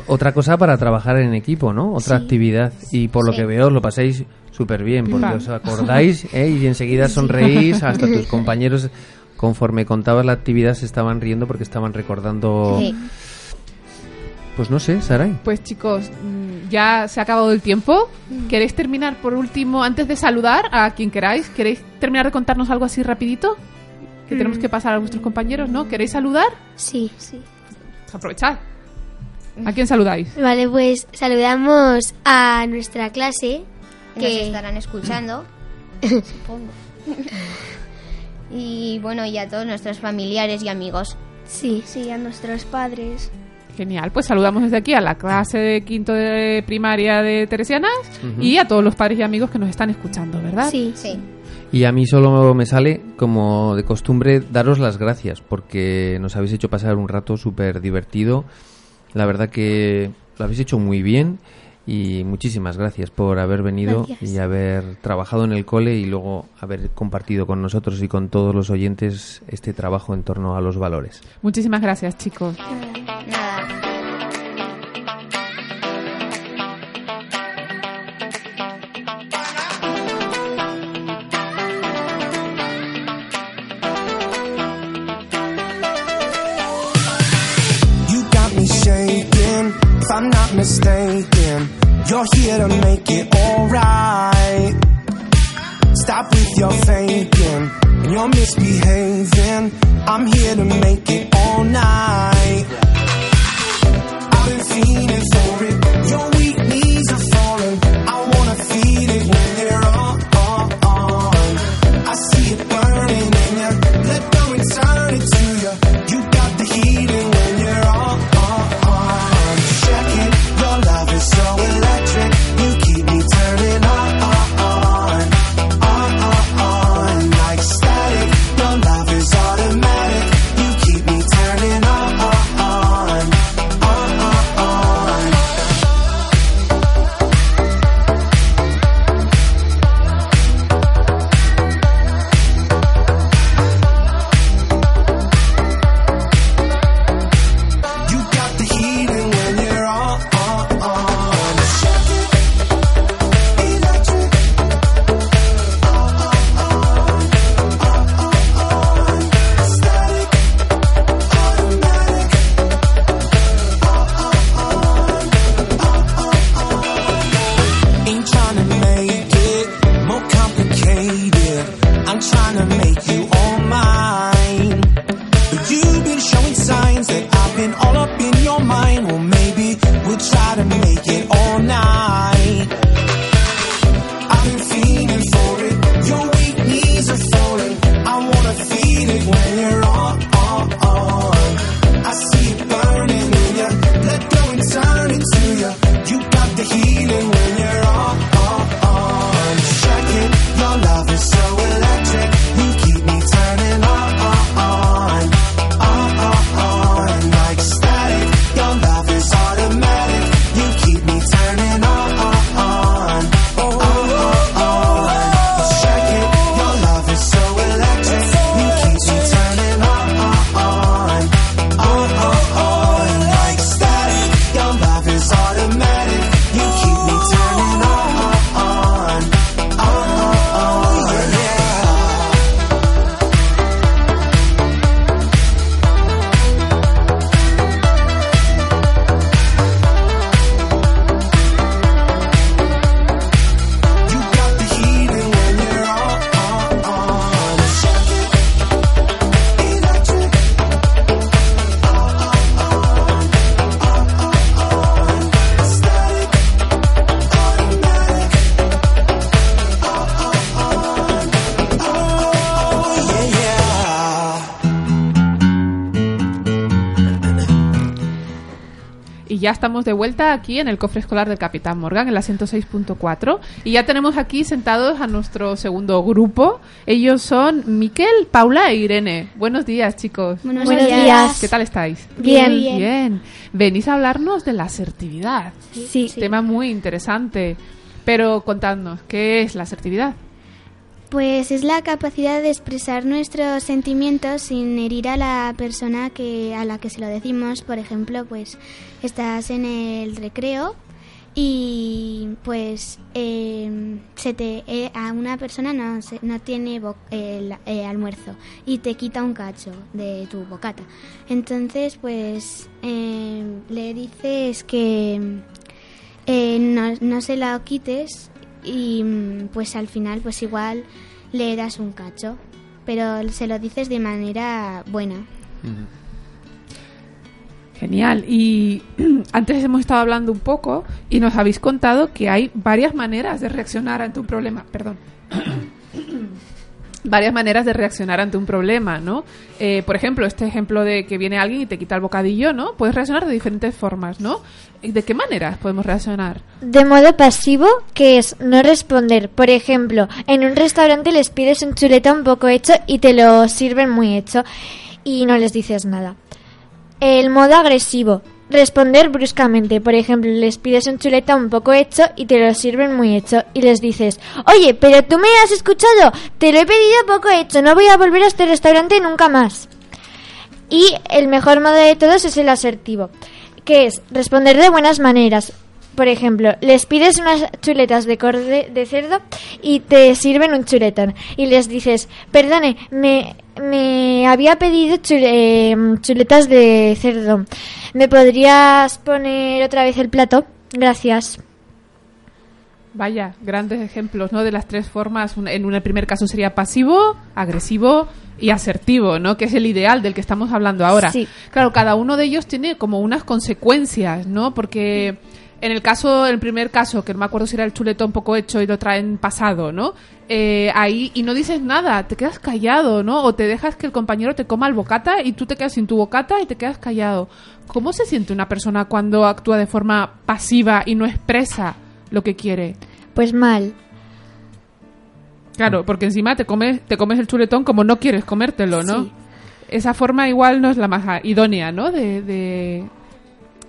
Otra cosa para trabajar en equipo, ¿no? Otra Sí. actividad. Y por lo que veo, lo pasáis súper bien, porque Va. os acordáis ¿eh? y enseguida sonreís, hasta tus compañeros, conforme contabas la actividad, se estaban riendo porque estaban recordando... Sí. Pues no sé, Saray. Pues chicos, mm, ya se ha acabado el tiempo. ¿Queréis terminar por último, antes de saludar a quien queráis? ¿Queréis terminar de contarnos algo así rapidito? Que Mm. tenemos que pasar a vuestros compañeros, ¿no? ¿Queréis saludar? Sí. sí. Aprovechad. ¿A quién saludáis? Vale, pues saludamos a nuestra clase Nos que estarán escuchando, supongo. y bueno, y a todos nuestros familiares y amigos. Sí. Sí, a nuestros padres. Genial, pues saludamos desde aquí a la clase de quinto de primaria de Teresianas y a todos los padres y amigos que nos están escuchando, ¿verdad? Sí. Sí. Y a mí solo me sale, como de costumbre, daros las gracias, porque nos habéis hecho pasar un rato súper divertido. La verdad que lo habéis hecho muy bien y muchísimas gracias por haber venido Gracias. y haber trabajado en el cole y luego haber compartido con nosotros y con todos los oyentes este trabajo en torno a los valores. Muchísimas gracias, chicos. Nada. You're here to make it alright. Stop with your faking and you're misbehaving. I'm here to make it all night. Ya estamos de vuelta aquí en el cofre escolar del Capitán Morgan, en la 106.4. Y ya tenemos aquí sentados a nuestro segundo grupo. Ellos son Miquel, Paula e Irene. Buenos días, chicos. Buenos Buenos días. días. ¿Qué tal estáis? Bien. Bien. Bien. Venís a hablarnos de la asertividad. Sí. Tema muy interesante. Pero contadnos, ¿qué es la asertividad? Pues es la capacidad de expresar nuestros sentimientos sin herir a la persona que a la que se lo decimos. Por ejemplo, pues estás en el recreo y pues eh, se te eh, a una persona no se- no tiene el eh, almuerzo y te quita un cacho de tu bocata. Entonces, pues eh, le dices que eh, no, no se la quites y mm, pues al final pues igual le das un cacho, pero se lo dices de manera buena. Genial. Y antes hemos estado hablando un poco y nos habéis contado que hay varias maneras de reaccionar ante un problema. Perdón. varias maneras de reaccionar ante un problema, ¿no? Eh, por ejemplo, este ejemplo de que viene alguien y te quita el bocadillo, ¿no? Puedes reaccionar de diferentes formas, ¿no? ¿De qué maneras podemos reaccionar? De modo pasivo, que es no responder. Por ejemplo, en un restaurante les pides un chuletón poco hecho y te lo sirven muy hecho y no les dices nada. El modo agresivo, responder bruscamente. Por ejemplo, les pides un chuletón poco hecho y te lo sirven muy hecho y les dices, oye, pero tú me has escuchado, te lo he pedido poco hecho, no voy a volver a este restaurante nunca más. Y el mejor modo de todos es el asertivo, que es responder de buenas maneras. Por ejemplo, les pides unas chuletas de corde de cerdo y te sirven un chuletón. Y les dices, perdone, me, me había pedido chule- em, chuletas de cerdo. ¿Me podrías poner otra vez el plato? Gracias. Vaya, grandes ejemplos, ¿no? De las tres formas. En un primer caso sería pasivo, agresivo y asertivo, ¿no? Que es el ideal del que estamos hablando ahora. Sí. Claro, cada uno de ellos tiene como unas consecuencias, ¿no? Porque en el caso, el primer caso, que no me acuerdo si era el chuletón poco hecho y lo traen pasado, ¿no? Eh, ahí, y no dices nada, te quedas callado, ¿no? O te dejas que el compañero te coma el bocata y tú te quedas sin tu bocata y te quedas callado. ¿Cómo se siente una persona cuando actúa de forma pasiva y no expresa lo que quiere? Pues mal. Claro, porque encima te comes, te comes el chuletón como no quieres comértelo, ¿no? Sí. Esa forma igual no es la más idónea, ¿no? De, de,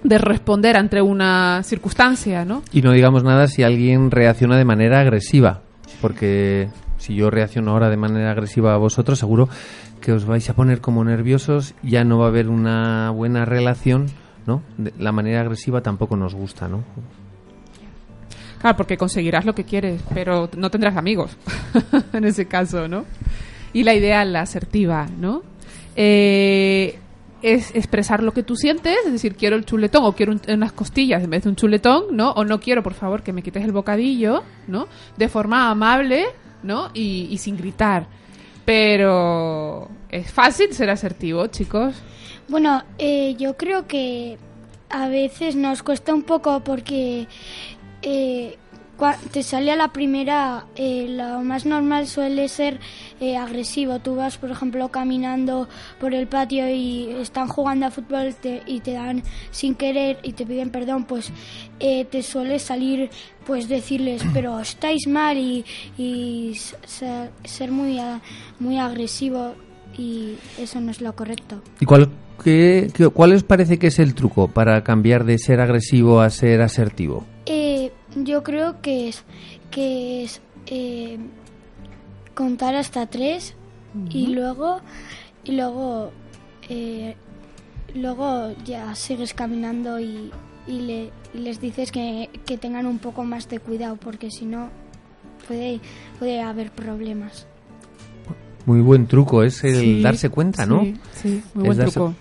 de responder ante una circunstancia, ¿no? Y no digamos nada si alguien reacciona de manera agresiva, porque si yo reacciono ahora de manera agresiva a vosotros, seguro que os vais a poner como nerviosos, ya no va a haber una buena relación, ¿no? De- la manera agresiva tampoco nos gusta, ¿no? Claro, porque conseguirás lo que quieres, pero no tendrás amigos en ese caso, ¿no? Y la idea, la asertiva, ¿no? Eh, es expresar lo que tú sientes, es decir, quiero el chuletón o quiero un- unas costillas en vez de un chuletón, ¿no? O no quiero, por favor, que me quites el bocadillo, ¿no? De forma amable, ¿no? Y, y sin gritar. Pero es fácil ser asertivo, chicos. Bueno, eh, yo creo que a veces nos cuesta un poco porque eh, te sale a la primera, eh, lo más normal suele ser eh, agresivo. Tú vas, por ejemplo, caminando por el patio y están jugando a fútbol te- y te dan sin querer y te piden perdón, pues eh, te suele salir pues decirles, pero estáis mal y, ser, ser muy, muy agresivo y eso no es lo correcto. ¿Y cuál, qué, qué- cuál os parece que es el truco para cambiar de ser agresivo a ser asertivo? Yo creo que es que es eh, contar hasta tres y luego y luego eh, luego ya sigues caminando y, y, le, y les dices que, que tengan un poco más de cuidado porque si no puede puede haber problemas. Muy buen truco, es el Sí, darse cuenta, ¿no? sí, sí, muy buen darse- truco.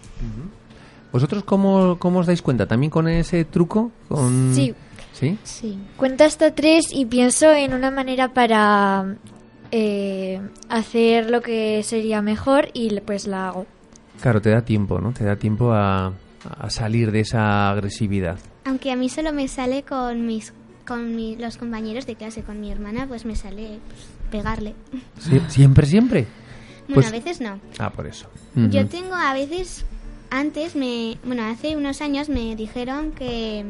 ¿Vosotros cómo, cómo os dais cuenta? ¿También con ese truco? Con... Sí. ¿Sí? Sí. Cuento hasta tres y pienso en una manera para eh, hacer lo que sería mejor y pues la hago. Claro, te da tiempo, ¿no? Te da tiempo a, a salir de esa agresividad. Aunque a mí solo me sale con mis con mi- los compañeros de clase, con mi hermana, pues me sale pues, pegarle. Sie- ¿Siempre, siempre? Bueno, Pues- a veces no. Ah, por eso. Yo tengo a veces, antes, me, bueno, hace unos años me dijeron que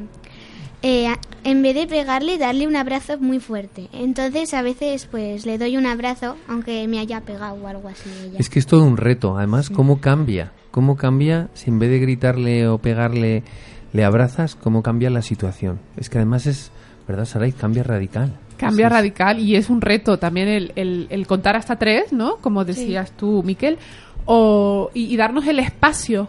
eh, en vez de pegarle, darle un abrazo muy fuerte. Entonces a veces pues le doy un abrazo, aunque me haya pegado o algo así. ella. Es que es todo un reto. Además, ¿cómo cambia? ¿Cómo cambia si en vez de gritarle o pegarle le abrazas? ¿Cómo cambia la situación? Es que además es, ¿verdad, Saray? Cambia radical. Cambia radical y es un reto también el, el- el contar hasta tres, ¿no? Como decías tú, Miquel, o, y, y darnos el espacio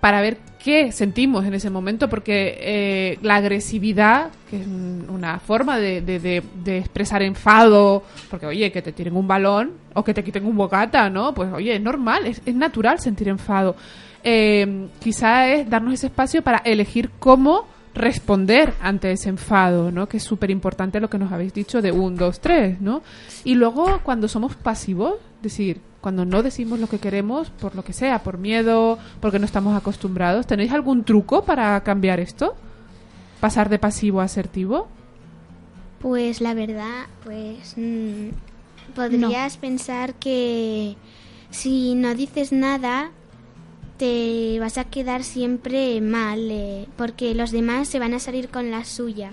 para ver qué sentimos en ese momento, porque eh, la agresividad, que es un- una forma de, de- de- de expresar enfado, porque oye, que te tiren un balón o que te quiten un bocata, ¿no? Pues oye, es normal, es, es natural sentir enfado. Eh, quizá es darnos ese espacio para elegir cómo responder ante ese enfado, ¿no? Que es súper importante lo que nos habéis dicho de un, dos, tres, ¿no? Y luego cuando somos pasivos, decir, cuando no decimos lo que queremos por lo que sea, por miedo, porque no estamos acostumbrados, ¿tenéis algún truco para cambiar esto? Pasar de pasivo a asertivo. Pues la verdad, pues mm, podrías pensar que si no dices nada te vas a quedar siempre mal, eh, porque los demás se van a salir con la suya.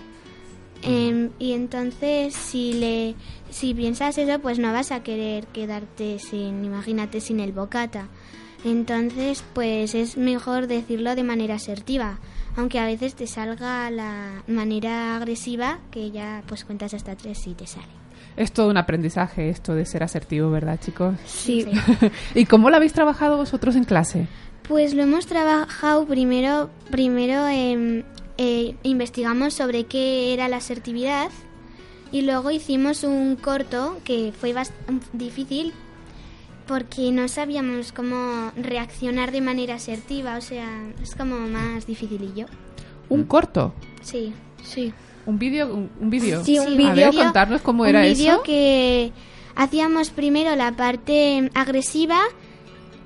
Em, y entonces si le si piensas eso, pues no vas a querer quedarte sin, imagínate, sin el bocata. Entonces, pues es mejor decirlo de manera asertiva, aunque a veces te salga la manera agresiva, que ya pues cuentas hasta tres y te sale. Es todo un aprendizaje esto de ser asertivo, ¿verdad, chicos? Sí. ¿Y cómo lo habéis trabajado vosotros en clase? Pues lo hemos trabajado primero, primero em, eh, investigamos sobre qué era la asertividad y luego hicimos un corto que fue bastante difícil porque no sabíamos cómo reaccionar de manera asertiva, o sea, es como más dificilillo. ¿Un corto? Sí, sí. ¿Un vídeo? ¿Un, un vídeo? Sí, un A vídeo. ver, contarnos cómo un era vídeo eso. que hacíamos primero la parte agresiva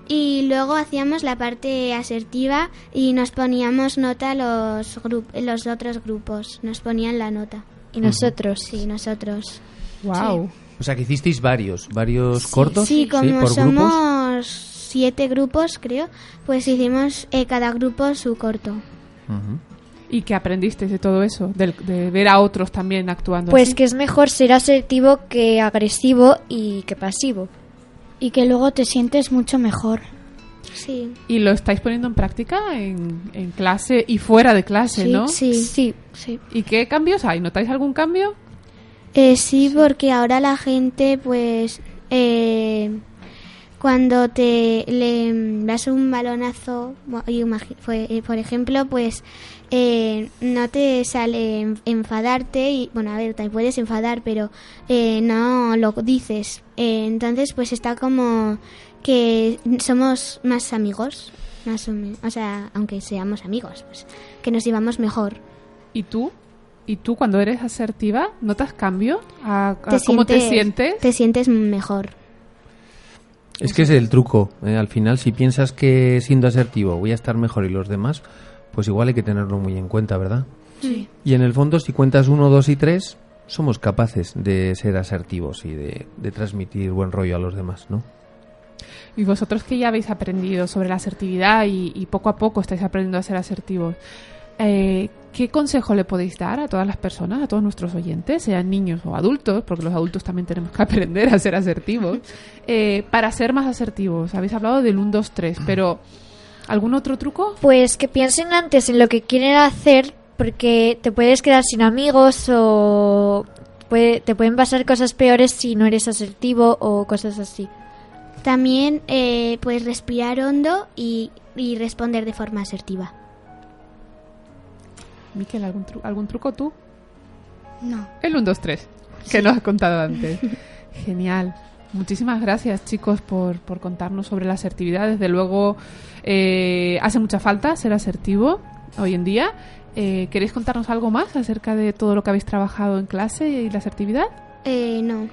y luego hacíamos la parte asertiva y nos poníamos nota los grup los otros grupos, nos ponían la nota. ¿Y nosotros? Sí, nosotros. Wow. O sea que hicisteis varios, varios cortos. Sí, como por grupos. somos siete grupos, creo, pues hicimos eh, cada grupo su corto. ¿Y qué aprendisteis de todo eso? Del- De, ver a otros también actuando Pues así? que es mejor ser asertivo que agresivo y que pasivo. Y que luego te sientes mucho mejor. Sí. ¿Y lo estáis poniendo en práctica en, en clase y fuera de clase, Sí, no? sí. Sí, sí. ¿Y qué cambios hay? ¿Notáis algún cambio? Eh, sí, porque ahora la gente, pues, eh, cuando te le das un balonazo, eh, por ejemplo, pues eh, no te sale en- enfadarte y, bueno, a ver, te puedes enfadar, pero eh, no lo dices. Eh, entonces, pues está como que somos más amigos, más o, men- o sea, aunque seamos amigos, pues que nos llevamos mejor. ¿Y tú? ¿Y tú cuando eres asertiva notas cambio a, a Te cómo te sientes- sientes? Te sientes mejor. Es que es el truco. ¿eh? Al final, si piensas que siendo asertivo voy a estar mejor y los demás, pues igual hay que tenerlo muy en cuenta, ¿verdad? Sí. Y en el fondo, si cuentas uno, dos y tres, somos capaces de ser asertivos y de, de transmitir buen rollo a los demás, ¿no? Y vosotros que ya habéis aprendido sobre la asertividad y, y poco a poco estáis aprendiendo a ser asertivos, eh, ¿qué consejo le podéis dar a todas las personas, a todos nuestros oyentes, sean niños o adultos, porque los adultos también tenemos que aprender a ser asertivos, eh, para ser más asertivos? Habéis hablado del 1, 2, 3, pero ¿algún otro truco? Pues que piensen antes en lo que quieren hacer porque te puedes quedar sin amigos o puede- te pueden pasar cosas peores si no eres asertivo o cosas así. También eh, puedes respirar hondo y, y responder de forma asertiva. Miquel, ¿algún, tru- ¿algún truco tú? No. El 1, 2, 3, que nos has contado antes. Genial. Muchísimas gracias, chicos, por, por contarnos sobre la asertividad. Desde luego, eh, hace mucha falta ser asertivo hoy en día. Eh, ¿Queréis contarnos algo más acerca de todo lo que habéis trabajado en clase y la asertividad? Eh, no.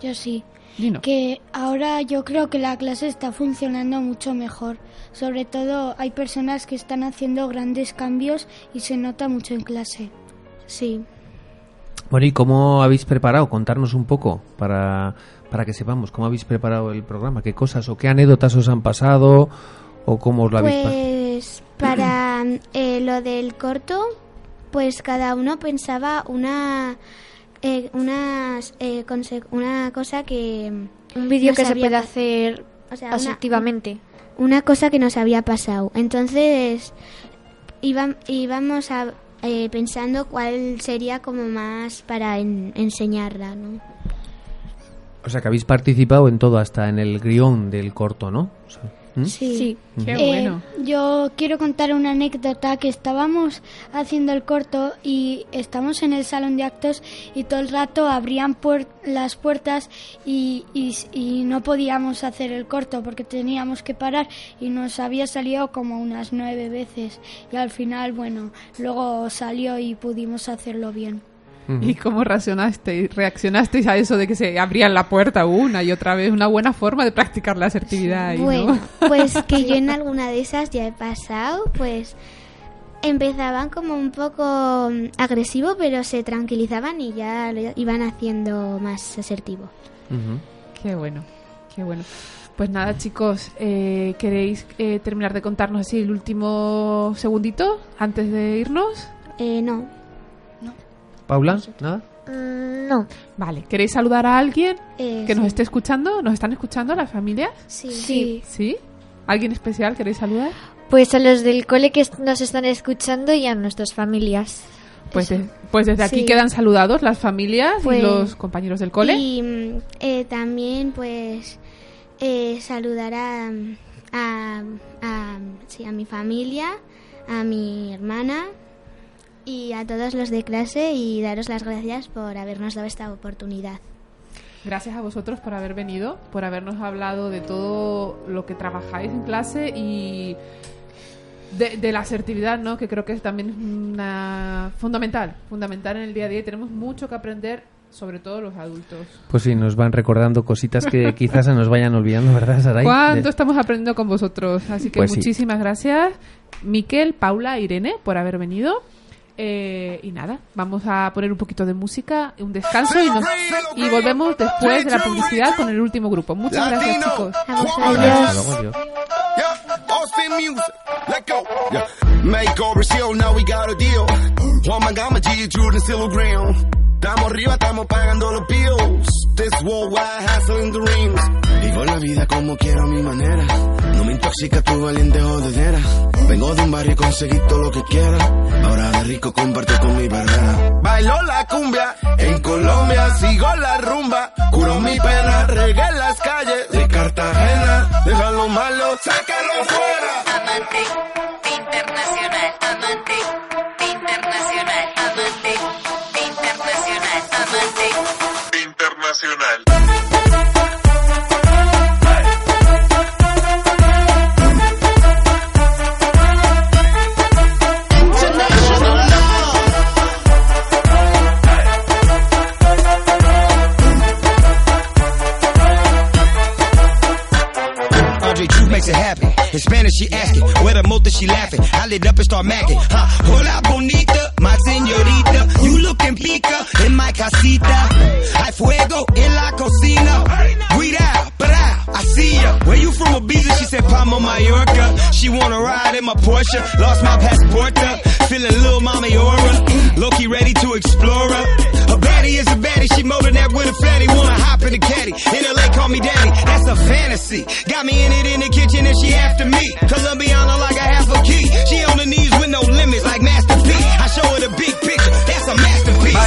Yo sí. Dino. Que ahora yo creo que la clase está funcionando mucho mejor. Sobre todo hay personas que están haciendo grandes cambios y se nota mucho en clase. Sí. Bueno, ¿y cómo habéis preparado? Contarnos un poco para, para que sepamos cómo habéis preparado el programa, qué cosas o qué anécdotas os han pasado o cómo os lo habéis pasado. Pues para eh, lo del corto, pues cada uno pensaba una eh, unas, eh, conse- una cosa que Un vídeo que se puede hacer o sea, una- asertivamente. una cosa que nos había pasado. Entonces iba- íbamos a eh, pensando cuál sería como más para en- enseñarla, ¿no? O sea, que habéis participado en todo, hasta en el guion del corto, ¿no? O sea, ¿Mm? Sí. Ujú. Qué Eh, bueno. yo quiero contar una anécdota que estábamos haciendo el corto y estamos en el salón de actos y todo el rato abrían puer- las puertas y, y- y no podíamos hacer el corto porque teníamos que parar y nos había salido como unas nueve veces y al final, bueno, luego salió y pudimos hacerlo bien. ¿Y cómo reaccionasteis? ¿Reaccionasteis a eso de que se abrían la puerta una y otra vez? Una buena forma de practicar la asertividad. ahí, ¿no? Bueno, pues que yo en alguna de esas ya he pasado, pues empezaban como un poco mm, agresivo, pero se tranquilizaban y ya lo iban haciendo más asertivo. Qué bueno, qué bueno. Pues nada, chicos, eh, ¿queréis eh, terminar de contarnos así el último segundito antes de irnos? Eh, no. Paula, ¿nada? Mm, no. Vale, ¿queréis saludar a alguien Eh, que nos sí. esté escuchando? ¿Nos están escuchando la familia? Sí. Sí. ¿Sí? ¿Alguien especial queréis saludar? Pues a los del cole que nos están escuchando y a nuestras familias. Pues, de- pues desde aquí Sí. quedan saludados las familias Pues- y los compañeros del cole. Y mm, eh, también, pues, eh, saludar a, a, a- sí, a mi familia, a mi hermana y a todos los de clase y daros las gracias por habernos dado esta oportunidad. Gracias a vosotros por haber venido, por habernos hablado de todo lo que trabajáis en clase y de, de la asertividad, ¿no? Que creo que también es una fundamental, fundamental en el día a día y tenemos mucho que aprender, sobre todo los adultos. Pues sí, nos van recordando cositas que quizás se nos vayan olvidando, ¿verdad, Saray? ¿Cuánto estamos aprendiendo con vosotros? Así que Pues sí. muchísimas gracias, Miquel, Paula, Irene, por haber venido. Eh, y nada, vamos a poner un poquito de música, un descanso y, nos- y volvemos después de la publicidad con el último grupo. Muchas gracias, chicos. Luego, adiós. Estamos arriba, estamos pagando los bills. This worldwide hustle in the rings. Vivo la vida como quiero a mi manera. No me intoxica tu valiente jodedera. Vengo de un barrio y conseguí todo lo que quiera. Ahora de rico comparto con mi barrera. Bailo la cumbia en Colombia, sigo la rumba. Curo mi pena, regué las calles de Cartagena. Déjalo malo, sácalo fuera. Amante internacional, amante Drew makes it happen. In Spanish, she asking, where the motor she laughing. I lit up and start macking. Huh? Hola fuego en la cocina. Bra, I see ya. Where you from Ibiza? She said Palma, Mallorca. She wanna ride in my Porsche. Lost my passport. Feeling little mommy aura. Loki ready to explore her. A baddie is a baddie. She molding that with a fatty. Wanna hop in the caddy. In LA, call me daddy. That's a fantasy. Got me in it in the kitchen and she after me. Colombiana like a half a key. She on the knees with no limits like Master P. I show her the big picture.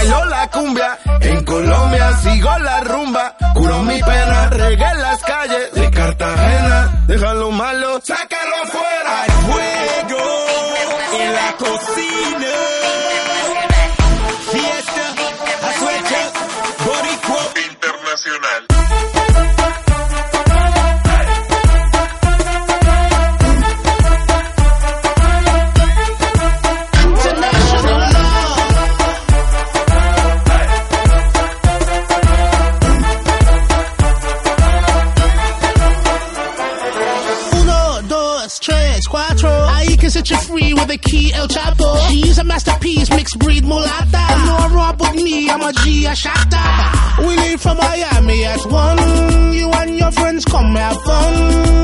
Bailo la cumbia en Colombia, sigo la rumba. Curo mi pena, regué las calles de Cartagena. Déjalo malo, sácalo afuera. Hay fuego en la cocina. Set you free with a key El Chapo. She's a masterpiece, mixed breed mulata. No rob with me, I'm a G, a shatta. We leave from Miami at one. You and your friends come have fun.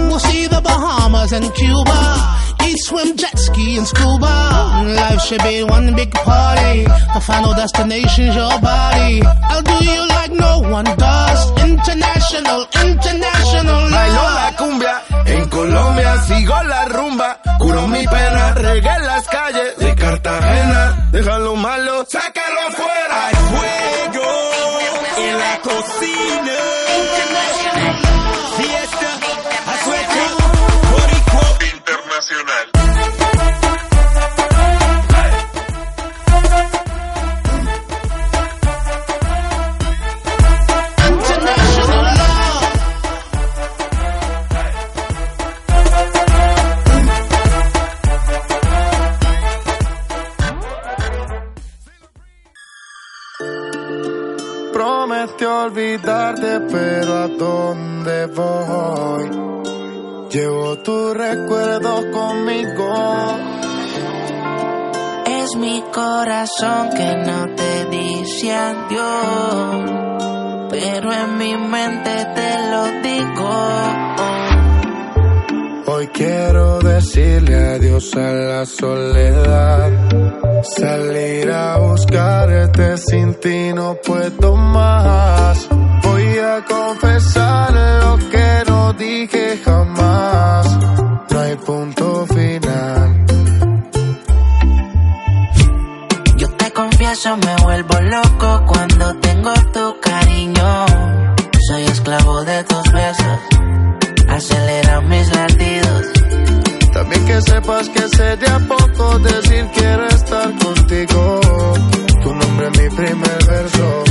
We'll see the Bahamas and Cuba. Swim, jet ski, and scuba. Life should be one big party. The final destination's your body. I'll do you like no one does. International, international Bailo la cumbia en Colombia, sigo la rumba. Curo mi pena, regué las calles de Cartagena. Déjalo malo, sácalo afuera. Hay fuego en la cocina. Fiesta, olvidarte, pero ¿a dónde voy? Llevo tu recuerdo conmigo. Es mi corazón que no te dice adiós, pero en mi mente te lo digo. Hoy quiero decirle adiós a la soledad. Salir a buscarte sin ti no puedo más. Voy a confesar lo que no dije jamás. No hay punto final. Yo te confieso, me vuelvo loco cuando tengo tu cariño. Soy esclavo de tus besos, acelera mis latidos. Que sepas que sería poco decir quiero estar contigo. Tu nombre es mi primer verso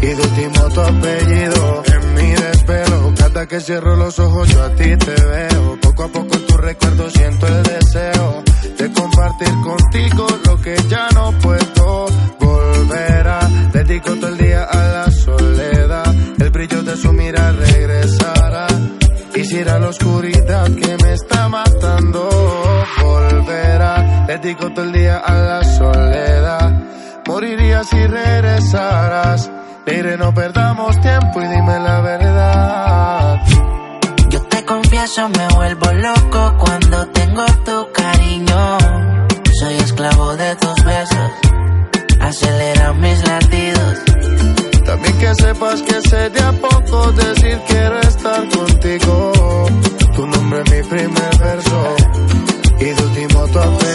y de último tu apellido. En mi desvelo, cada que cierro los ojos yo a ti te veo. Poco a poco en tu recuerdo siento el deseo de compartir contigo lo que ya no puedo volver a. Dedico todo el día a la soledad, el brillo de su mirar regresará. Quisiera la oscuridad que me está matando. Dedico todo el día a la soledad. Moriría si regresaras. Diré no perdamos tiempo y dime la verdad. Yo te confieso, me vuelvo loco cuando tengo tu cariño. Soy esclavo de tus besos, acelera mis latidos. También que sepas que sería poco decir quiero estar contigo. Tu nombre es mi primer verso y de último tu.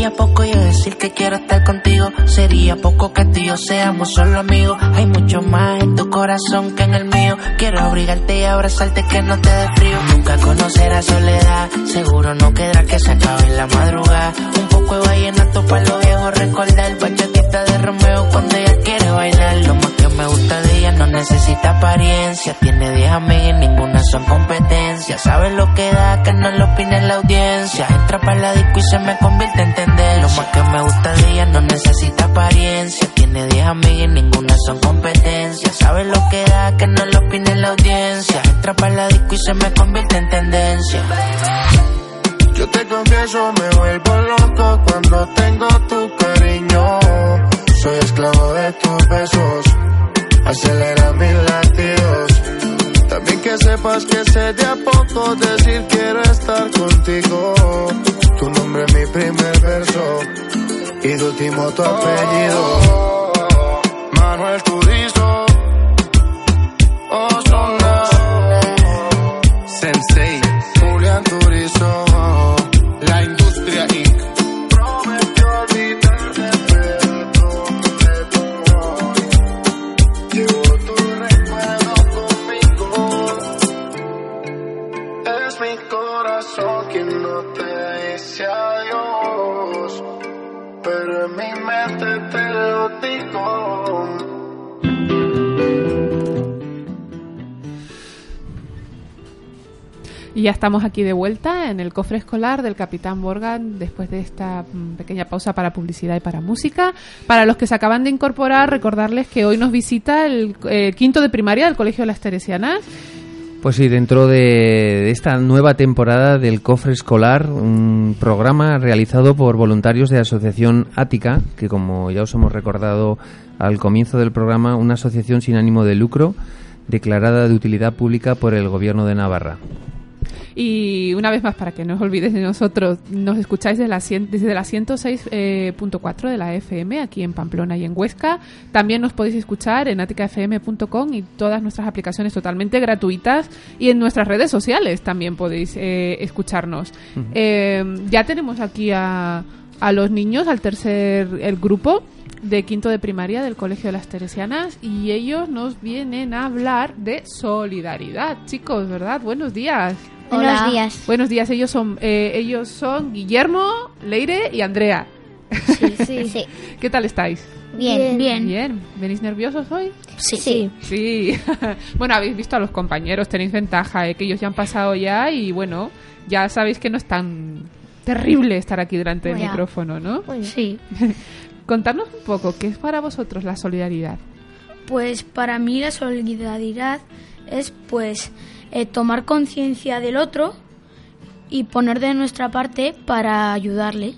Sería poco yo decir que quiero estar contigo. Sería poco que tú y yo seamos solo amigos. Hay mucho más en tu corazón que en el mío. Quiero abrigarte y abrazarte que no te dé frío. Nunca conocerás soledad. Seguro no quedará que se acabe en la madrugada. Un poco de vallenato para los viejos. Recordar bachatita de Romeo cuando ella necesita apariencia. Tiene 10 amigas y ninguna son competencia. Sabe lo que da, que no lo opine la audiencia. Entra para la disco y se me convierte en tendencia. Lo más que me gusta de ella no necesita apariencia. Tiene 10 amigas y ninguna son competencia. Sabe lo que da, que no lo opine la audiencia. Entra para la disco y se me convierte en tendencia. Yo te confieso, me vuelvo loco cuando tengo tu cariño. Soy esclavo de tus besos, acelera mis latidos. También que sepas que sería poco decir quiero estar contigo. Tu nombre es mi primer verso y de último tu apellido. Manuel Turizo, Osuna, Sensei, Y ya estamos aquí de vuelta en el cofre escolar del Capitán Morgan después de esta mm, pequeña pausa para publicidad y para música. Para los que se acaban de incorporar, recordarles que hoy nos visita el eh, quinto de primaria del Colegio de las Teresianas. Pues sí, dentro de, de esta nueva temporada del Cofre Escolar, un programa realizado por voluntarios de la Asociación Ática, que como ya os hemos recordado al comienzo del programa, una asociación sin ánimo de lucro declarada de utilidad pública por el Gobierno de Navarra. Y una vez más, para que no os olvidéis de nosotros, nos escucháis de la, cien- desde la 106.4 de la FM, aquí en Pamplona y en Huesca. También nos podéis escuchar en aticafm.com y todas nuestras aplicaciones totalmente gratuitas. Y en nuestras redes sociales también podéis eh, escucharnos. Eh, ya tenemos aquí a a los niños, al tercer el grupo de quinto de primaria del Colegio de las Teresianas y ellos nos vienen a hablar de solidaridad, chicos, ¿verdad? Buenos días. Buenos días. Buenos días. Ellos son eh, ellos son Guillermo, Leire y Andrea. Sí, sí. ¿Qué tal estáis? Bien. Bien. Bien. ¿Venís nerviosos hoy? Sí. Sí. Sí. bueno, habéis visto a los compañeros, tenéis ventaja, eh, que ellos ya han pasado ya y bueno, ya sabéis que no es tan terrible estar aquí delante del micrófono, ¿no? Sí. Contadnos un poco, ¿qué es para vosotros la solidaridad? Pues para mí la solidaridad es pues eh, tomar conciencia del otro y poner de nuestra parte para ayudarle.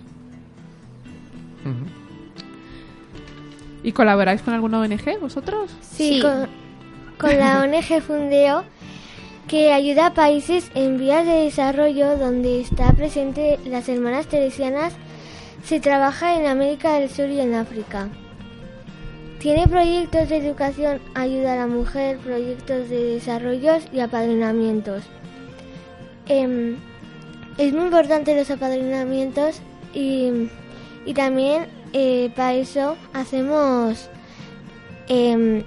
¿Y colaboráis con alguna ONG vosotros? Sí, Con, con la ONG Fundeo, que ayuda a países en vías de desarrollo donde está presente las hermanas teresianas. Se trabaja en América del Sur y en África. Tiene proyectos de educación, ayuda a la mujer, proyectos de desarrollos y apadrinamientos. Em, es muy importante los apadrinamientos y, y también eh, para eso hacemos em,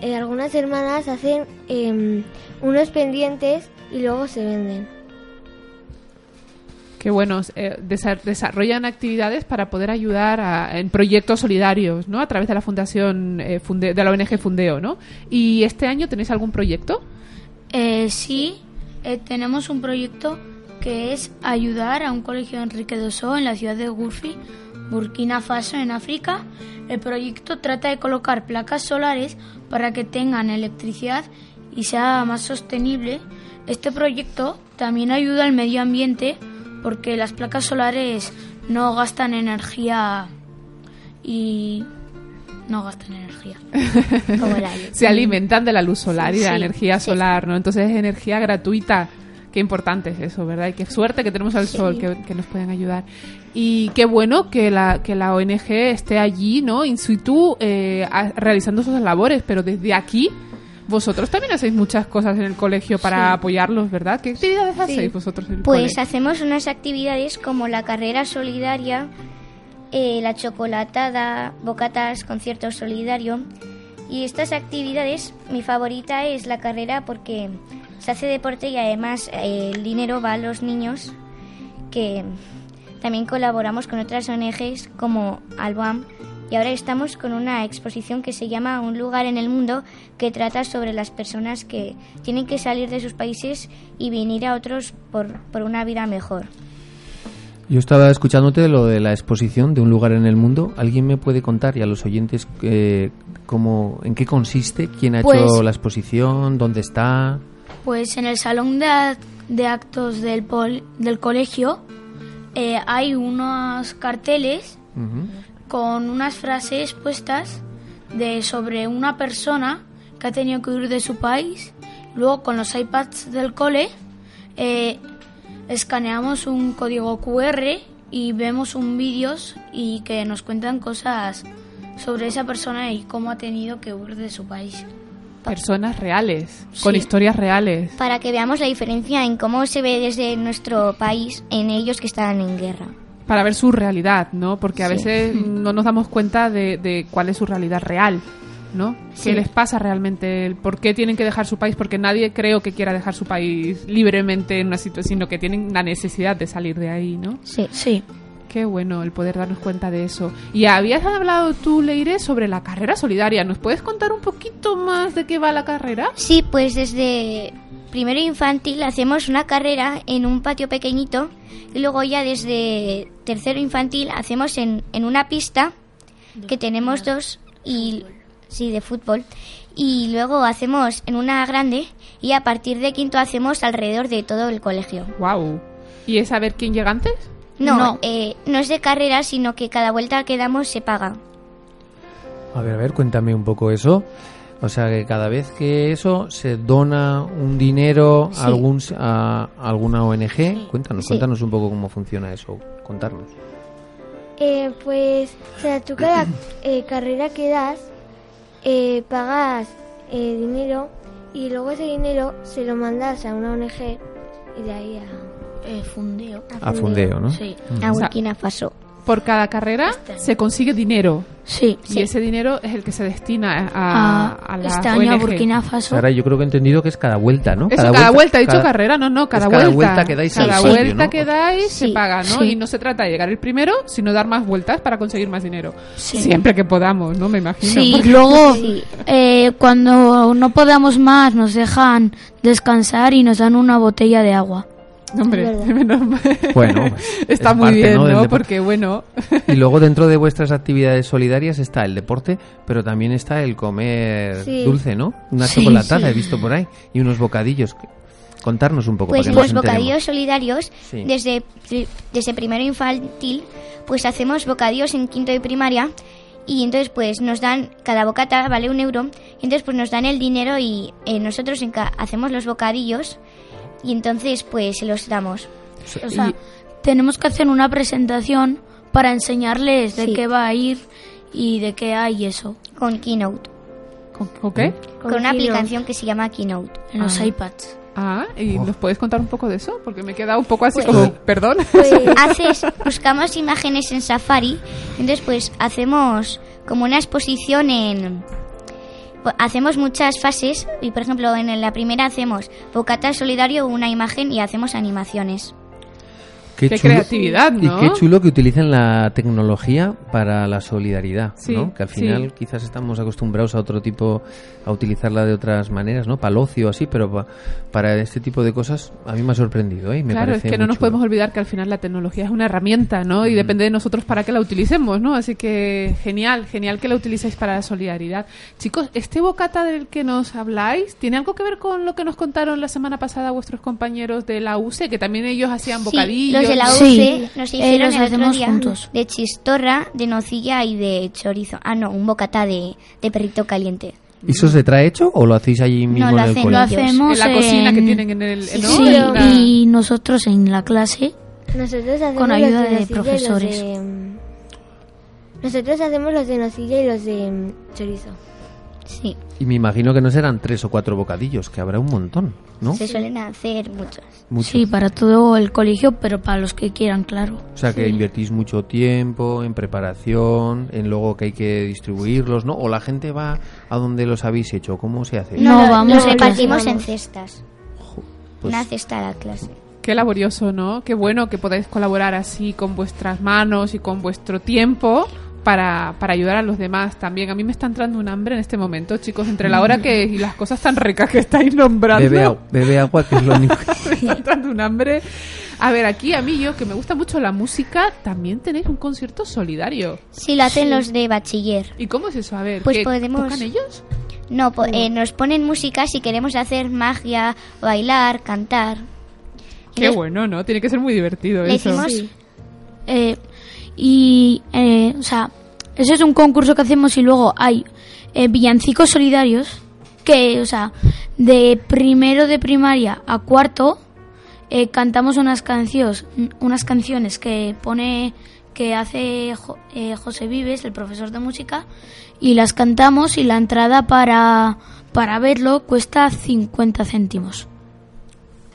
eh, algunas hermanas hacen em, unos pendientes y luego se venden. Que bueno, eh, desa- desarrollan actividades para poder ayudar en proyectos solidarios, ¿no? A través de la fundación eh, de la ONG Fundeo, ¿no? ¿Y este año tenéis algún proyecto? Eh, sí, eh, tenemos un proyecto que es ayudar a un colegio Enrique Dosó en la ciudad de Gurfi, Burkina Faso, en África. El proyecto trata de colocar placas solares para que tengan electricidad y sea más sostenible. Este proyecto también ayuda al medio ambiente porque las placas solares no gastan energía y no gastan energía. Como luz. Se alimentan de la luz solar y de la energía sí. solar, ¿no? Entonces es energía gratuita. Qué importante es eso, ¿verdad? Y qué suerte que tenemos al sol que, que nos pueden ayudar. Y qué bueno que la, que la ONG esté allí, ¿no? In situ, eh, realizando sus labores, pero desde aquí, vosotros también hacéis muchas cosas en el colegio para Sí. apoyarlos, ¿verdad? ¿Qué actividades hacéis vosotros en el Pues hacemos unas actividades como la carrera solidaria, eh, la chocolatada, bocatas, concierto solidario. Y estas actividades, mi favorita es la carrera porque se hace deporte y además eh, el dinero va a los niños que también colaboramos con otras ONGs como Alboam y ahora estamos con una exposición que se llama Un lugar en el mundo que trata sobre las personas que tienen que salir de sus países y venir a otros por, por una vida mejor. Yo estaba escuchándote lo de la exposición de un lugar en el mundo. ¿Alguien me puede contar y a los oyentes eh, cómo, en qué consiste? ¿Quién ha Pues- hecho la exposición? ¿Dónde está? Pues en el salón de, de actos del, pol- del colegio eh, hay unos carteles. Con unas frases puestas de sobre una persona que ha tenido que huir de su país. Luego con los iPads del cole eh, escaneamos un código QR y vemos un vídeos y que nos cuentan cosas sobre esa persona y cómo ha tenido que huir de su país. Personas reales, con Sí. historias reales. Para que veamos la diferencia en cómo se ve desde nuestro país en ellos que están en guerra. Para ver su realidad, ¿no? Porque a Sí. veces no nos damos cuenta de, de cuál es su realidad real, ¿no? Sí. ¿Qué les pasa realmente? ¿Por qué tienen que dejar su país? Porque nadie creo que quiera dejar su país libremente en una situación, sino que tienen la necesidad de salir de ahí, ¿no? Sí. Sí. Qué bueno el poder darnos cuenta de eso. Y habías hablado tú, Leire, sobre la carrera solidaria. ¿Nos puedes contar un poquito más de qué va la carrera? Sí, pues desde primero infantil hacemos una carrera en un patio pequeñito y luego ya desde tercero infantil hacemos en, en una pista que tenemos dos y sí de fútbol y luego hacemos en una grande y a partir de quinto hacemos alrededor de todo el colegio. Wow. ¿Y es saber quién llega antes? No, No. eh, no es de carrera, sino que cada vuelta que damos se paga. A ver, a ver, cuéntame un poco eso. O sea, que cada vez que eso se dona un dinero a, algún, a alguna ONG, cuéntanos, Sí. cuéntanos un poco cómo funciona eso, contarnos. Eh, pues, o sea, tú cada eh, carrera que das, eh, pagas eh, dinero y luego ese dinero se lo mandas a una ONG y de ahí a... Eh, fundeo. A Fundeo, ¿no? Sí. Mm. A Burkina Faso. Por cada carrera se consigue dinero. Sí. Y ese dinero es el que se destina a, Ah, a la este año a. Burkina Faso. Ahora yo creo que he entendido que es cada vuelta, ¿no? Eso, cada, vuelta, he dicho carrera, no, no, cada es vuelta. cada vuelta que dais Cada sitio, vuelta ¿no? que dais se paga, ¿no? Sí. Y no se trata de llegar el primero, sino dar más vueltas para conseguir más dinero. Sí. Siempre que podamos, ¿no? Me imagino. Sí, porque- luego eh, cuando no podamos más nos dejan descansar y nos dan una botella de agua. Hombre, menos mal. Bueno, está es muy parte, bien, ¿no? ¿no? Porque bueno, Y luego dentro de vuestras actividades solidarias está el deporte, pero también está el comer Sí. dulce, ¿no? Una Sí, chocolatada sí. he visto por ahí y unos bocadillos. Contarnos un poco Pues para que los nos bocadillos solidarios, Sí. desde, desde primero infantil, pues hacemos bocadillos en quinto de primaria y entonces pues nos dan, cada bocata vale un euro, y entonces pues nos dan el dinero y eh, nosotros en ca- hacemos los bocadillos y entonces pues se los damos. O sea, tenemos que hacer una presentación para enseñarles de Sí. qué va a ir y de qué hay eso. Con Keynote. ¿con qué? Con, una aplicación que se llama Keynote. En los Ah. iPads. Ah, ¿y nos puedes contar un poco de eso? Porque me he quedado un poco así Pues- como, perdón. haces, buscamos imágenes en Safari, entonces pues hacemos como una exposición en... Hacemos muchas fases y por ejemplo en la primera hacemos bocata solidario, una imagen y hacemos animaciones. Qué creatividad, ¿no? Y qué chulo que utilicen la tecnología para la solidaridad, Sí, ¿no? Que al sí. final quizás estamos acostumbrados a otro tipo, a utilizarla de otras maneras, ¿no? Para el ocio así, pero pa- para este tipo de cosas a mí me ha sorprendido, ¿eh? Me claro, es parece que no nos chulo. podemos olvidar que al final la tecnología es una herramienta, ¿no? Y depende de nosotros para que la utilicemos, ¿no? Así que genial, genial que la utilicéis para la solidaridad. Chicos, ¿este bocata del que nos habláis tiene algo que ver con lo que nos contaron la semana pasada vuestros compañeros de la UCE, que también ellos hacían Sí, bocadillos? Los de la Sí. UCE nos Eh, hicieron los el otro hacemos día juntos. de chistorra, de nocilla y de chorizo. Ah, no, un bocata de, de perrito caliente. ¿Y eso se trae hecho o lo hacéis allí mismo lo en el hacen- colegio? lo hacemos En la cocina que en- tienen en el... ¿no? Sí, En la- y nosotros en la clase Nosotros hacemos con ayuda los de nocilla y los profesores. de, mm, Nosotros hacemos los de nocilla y los de mm, chorizo. Sí, Y me imagino que no serán tres o cuatro bocadillos, que habrá un montón, ¿no? se suelen hacer muchos. Muchos. Sí, para todo el colegio, pero para los que quieran, claro. O sea que Sí. invertís mucho tiempo en preparación, en luego que hay que distribuirlos, ¿no? O la gente va a donde los habéis hecho, ¿cómo se hace? No, lo- vamos, los repartimos en cestas. pues- Una cesta a la clase. Qué laborioso, ¿no? Qué bueno que podáis colaborar así con vuestras manos y con vuestro tiempo para, para ayudar a los demás también. A mí me está entrando un hambre en este momento, chicos, entre la hora que y las cosas tan ricas que estáis nombrando. Bebe, agua- bebe agua, que es lo único. me está entrando un hambre. A ver, aquí a mí yo, que me gusta mucho la música, también tenéis un concierto solidario. Sí, lo hacen los de bachiller. ¿Y cómo es eso? A ver, Pues ¿qué, podemos- ¿tocan ellos? No, po- eh, nos ponen música si queremos hacer magia, bailar, cantar. Qué bueno, ¿no? Tiene que ser muy divertido Le eso. hicimos- Eh, y, eh, o sea, ese es un concurso que hacemos y luego hay eh, villancicos solidarios que, o sea, de primero de primaria a cuarto eh, cantamos unas canciones, unas canciones que pone que hace Jo- eh, José Vives, el profesor de música, y las cantamos y la entrada para, para verlo cuesta 50 céntimos.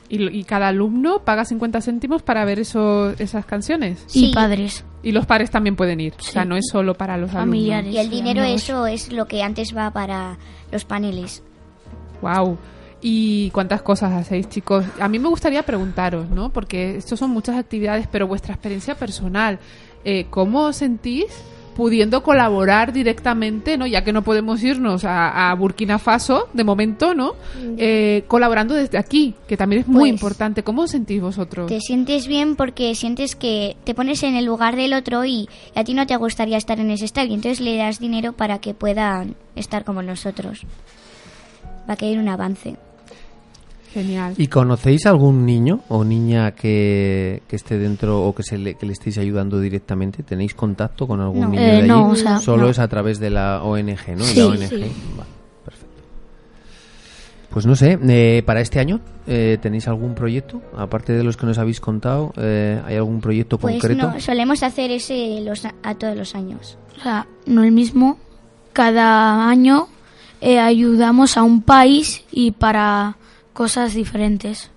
¿Y, lo- y cada alumno paga 50 céntimos para ver eso, esas canciones? Y Sí. padres. Y los padres también pueden ir. O sea, no es solo para los Familiares. Y el dinero, eso es lo que antes va para los paneles. Wow. ¿Y cuántas cosas hacéis, chicos? A mí me gustaría preguntaros, ¿no? Porque esto son muchas actividades, pero vuestra experiencia personal, eh, ¿cómo os sentís pudiendo colaborar directamente, ¿no? Ya que no podemos irnos a, a Burkina Faso de momento, ¿no? Eh, colaborando desde aquí, que también es muy Pues- importante. ¿Cómo os sentís vosotros? Te sientes bien porque sientes que te pones en el lugar del otro y a ti no te gustaría estar en ese estadio. Entonces le das dinero para que puedan estar como nosotros. Va a haya un avance. Genial. ¿Y conocéis algún niño o niña que, que esté dentro o que, se le, que le estéis ayudando directamente? ¿Tenéis contacto con algún No. niño Eh, de allí? no, o sea, Solo no. es a través de la ONG, ¿no? Sí, la ONG. sí. Vale, perfecto. Pues no sé, eh, para este año, eh, ¿tenéis algún proyecto? Aparte de los que nos habéis contado, eh, ¿hay algún proyecto Pues concreto? no, solemos hacer ese los, a, a todos los años. O sea, no el mismo. Cada año eh, ayudamos a un país y para cosas diferentes.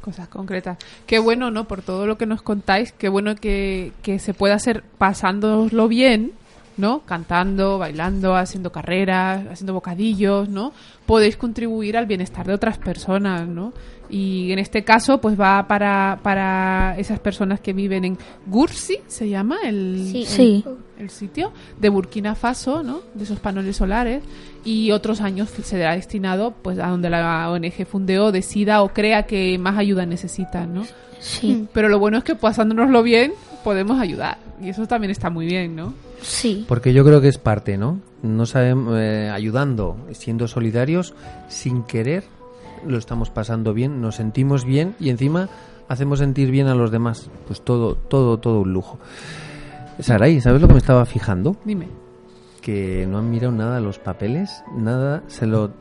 Cosas concretas. Qué bueno, ¿no? Por todo lo que nos contáis, qué bueno que, que se pueda hacer pasándoslo bien, ¿no? Cantando, bailando, haciendo carreras, haciendo bocadillos, ¿no? Podéis contribuir al bienestar de otras personas, ¿no? Y en este caso, pues va para, para esas personas que viven en Gursi, se llama el, Sí. el- Sí. el sitio, de Burkina Faso, ¿no? De esos paneles solares. Y otros años será destinado, pues, a donde la ONG fundeo decida o crea que más ayuda necesitan, ¿no? Sí. Pero lo bueno es que pasándonoslo bien, podemos ayudar. Y eso también está muy bien, ¿no? Sí. Porque yo creo que es parte, ¿no? No sabemos, eh, ayudando, siendo solidarios, sin querer, lo estamos pasando bien, nos sentimos bien y encima hacemos sentir bien a los demás. Pues todo, todo, todo un lujo. Saray, ¿sabes lo que me estaba fijando? Dime. Que no han mirado nada los papeles, nada, se lo,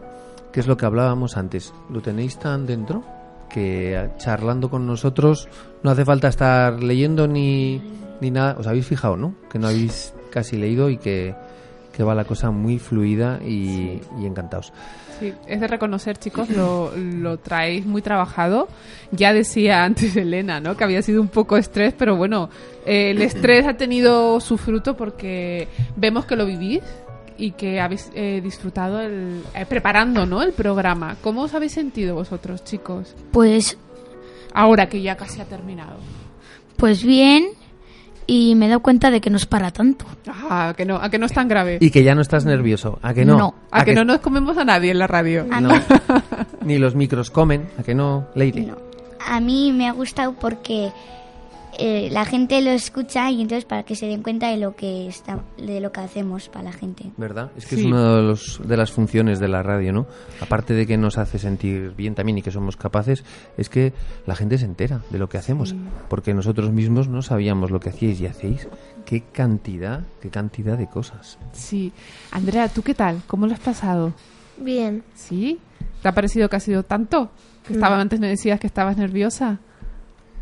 que es lo que hablábamos antes. ¿Lo tenéis tan dentro? Que charlando con nosotros no hace falta estar leyendo ni, ni nada. ¿Os habéis fijado, no? Que no habéis casi leído y que, que va la cosa muy fluida y, y encantados. Sí, es de reconocer, chicos, lo, lo traéis muy trabajado. Ya decía antes Elena, ¿no? Que había sido un poco estrés, pero bueno, eh, el estrés ha tenido su fruto porque vemos que lo vivís y que habéis eh, disfrutado el, eh, preparando, ¿no? El programa. ¿Cómo os habéis sentido vosotros, chicos? Pues, Ahora que ya casi ha terminado. pues bien, y me he dado cuenta de que no es para tanto. Ah, ¿a que no, a que no es tan grave. Y que ya no estás nervioso, ¿a que no? No. A, que, no nos comemos a nadie en la radio. No. Ni los micros comen, ¿a que no, Leire? A mí me ha gustado porque eh, la gente lo escucha y entonces para que se den cuenta de lo que está, de lo que hacemos para la gente. ¿Verdad? Es que Sí. es una de, los, de las funciones de la radio, ¿no? Aparte de que nos hace sentir bien también y que somos capaces, es que la gente se entera de lo que hacemos. Porque nosotros mismos no sabíamos lo que hacíais y hacéis. Qué cantidad, qué cantidad de cosas. Sí. Andrea, ¿tú qué tal? ¿Cómo lo has pasado? Bien. ¿Sí? ¿Te ha parecido que ha sido tanto? Que estaba, antes me decías que estabas nerviosa.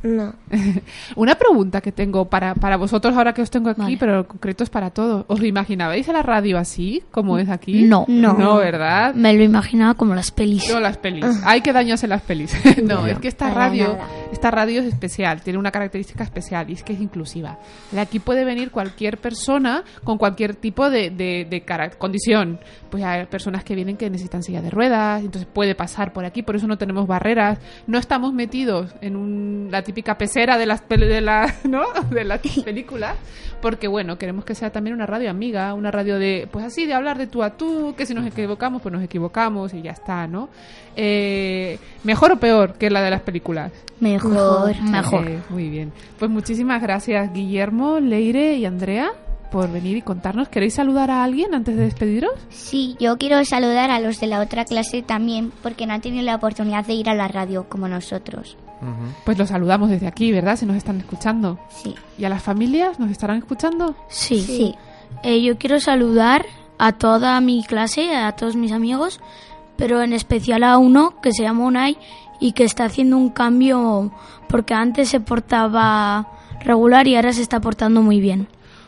No. Una pregunta que tengo para, para vosotros ahora que os tengo aquí, pero en concreto es para todos. ¿Os lo imaginabais a la radio así, como es aquí? No. No, No. ¿verdad? Me lo imaginaba como las pelis. Yo las pelis. Hay que dañarse las pelis. no, es que esta radio, nada. esta radio es especial, tiene una característica especial y es que es inclusiva. De aquí puede venir cualquier persona con cualquier tipo de, de, de condición. Pues hay personas que vienen que necesitan silla de ruedas, entonces puede pasar por aquí, por eso no tenemos barreras. No estamos metidos en un- la típica pecera de las, de, la, ¿no? de las películas, porque bueno, queremos que sea también una radio amiga, una radio de, pues así, de hablar de tú a tú, que si nos equivocamos, pues nos equivocamos y ya está, ¿no? Eh, ¿Mejor o peor que la de las películas? Mejor, mejor. Eh, muy bien. Pues muchísimas gracias, Guillermo, Leire y Andrea, por venir y contarnos. ¿Queréis saludar a alguien antes de despediros? Sí, yo quiero saludar a los de la otra clase también porque no han tenido la oportunidad de ir a la radio como nosotros. Pues los saludamos desde aquí, ¿verdad? Si nos están escuchando. Sí. ¿Y a las familias nos estarán escuchando? Sí. Sí. Eh, yo quiero saludar a toda mi clase, a todos mis amigos, pero en especial a uno que se llama Unai y que está haciendo un cambio porque antes se portaba regular y ahora se está portando muy bien.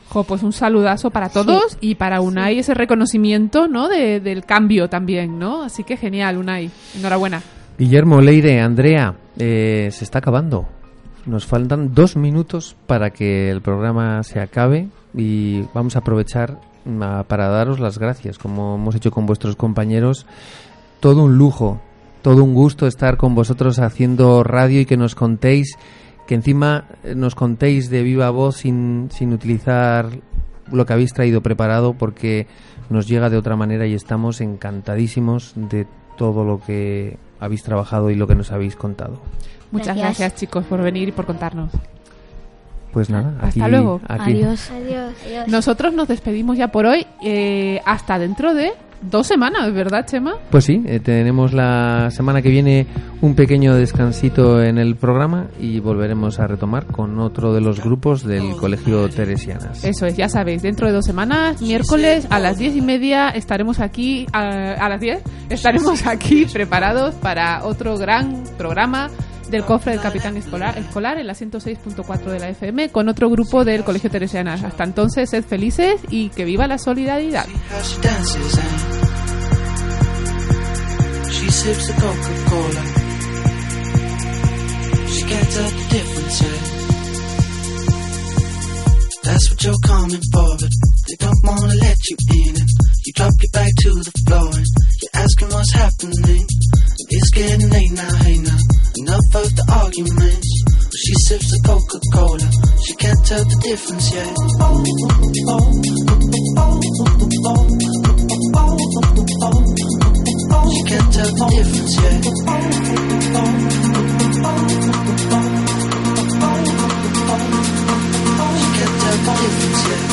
Jo, pues un saludazo para todos y para Unai ese reconocimiento, ¿no? De- del cambio también, ¿no? Así que genial, Unai. Enhorabuena. Guillermo, Leire, Andrea, eh, se está acabando. Nos faltan dos minutos para que el programa se acabe y vamos a aprovechar ah, para daros las gracias, como hemos hecho con vuestros compañeros. Todo un lujo, todo un gusto estar con vosotros haciendo radio y que nos contéis, que encima eh, nos contéis de viva voz sin, sin utilizar lo que habéis traído preparado porque nos llega de otra manera y estamos encantadísimos de todo lo que habéis trabajado y lo que nos habéis contado. Muchas Gracias. gracias, chicos, por venir y por contarnos. Pues nada, aquí, Hasta luego. aquí- Adiós. Adiós. Nosotros nos despedimos ya por hoy. eh, hasta dentro de dos semanas, ¿verdad, Chema? Pues sí, eh, tenemos la semana que viene un pequeño descansito en el programa y volveremos a retomar con otro de los grupos del Colegio Teresianas. Eso es, ya sabéis, dentro de dos semanas, miércoles a las diez y media estaremos aquí, a, a las diez, estaremos aquí preparados para otro gran programa del cofre del capitán escolar, escolar en la 106.4 de la FM con otro grupo del Colegio Teresiana. Hasta entonces, sed felices y que viva la solidaridad. That's what you're coming for, but they don't wanna let you in. And you drop your back to the floor and you're asking em what's happening. It's getting late now, hey now. Enough of the arguments. She sips the Coca Cola. She can't tell the difference yet. She can't tell the difference yet. She can't tell the difference yet.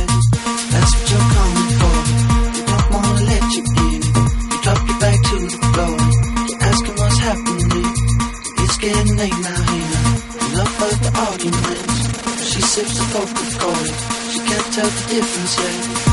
sips of coke with cold. She can't tell the difference yet.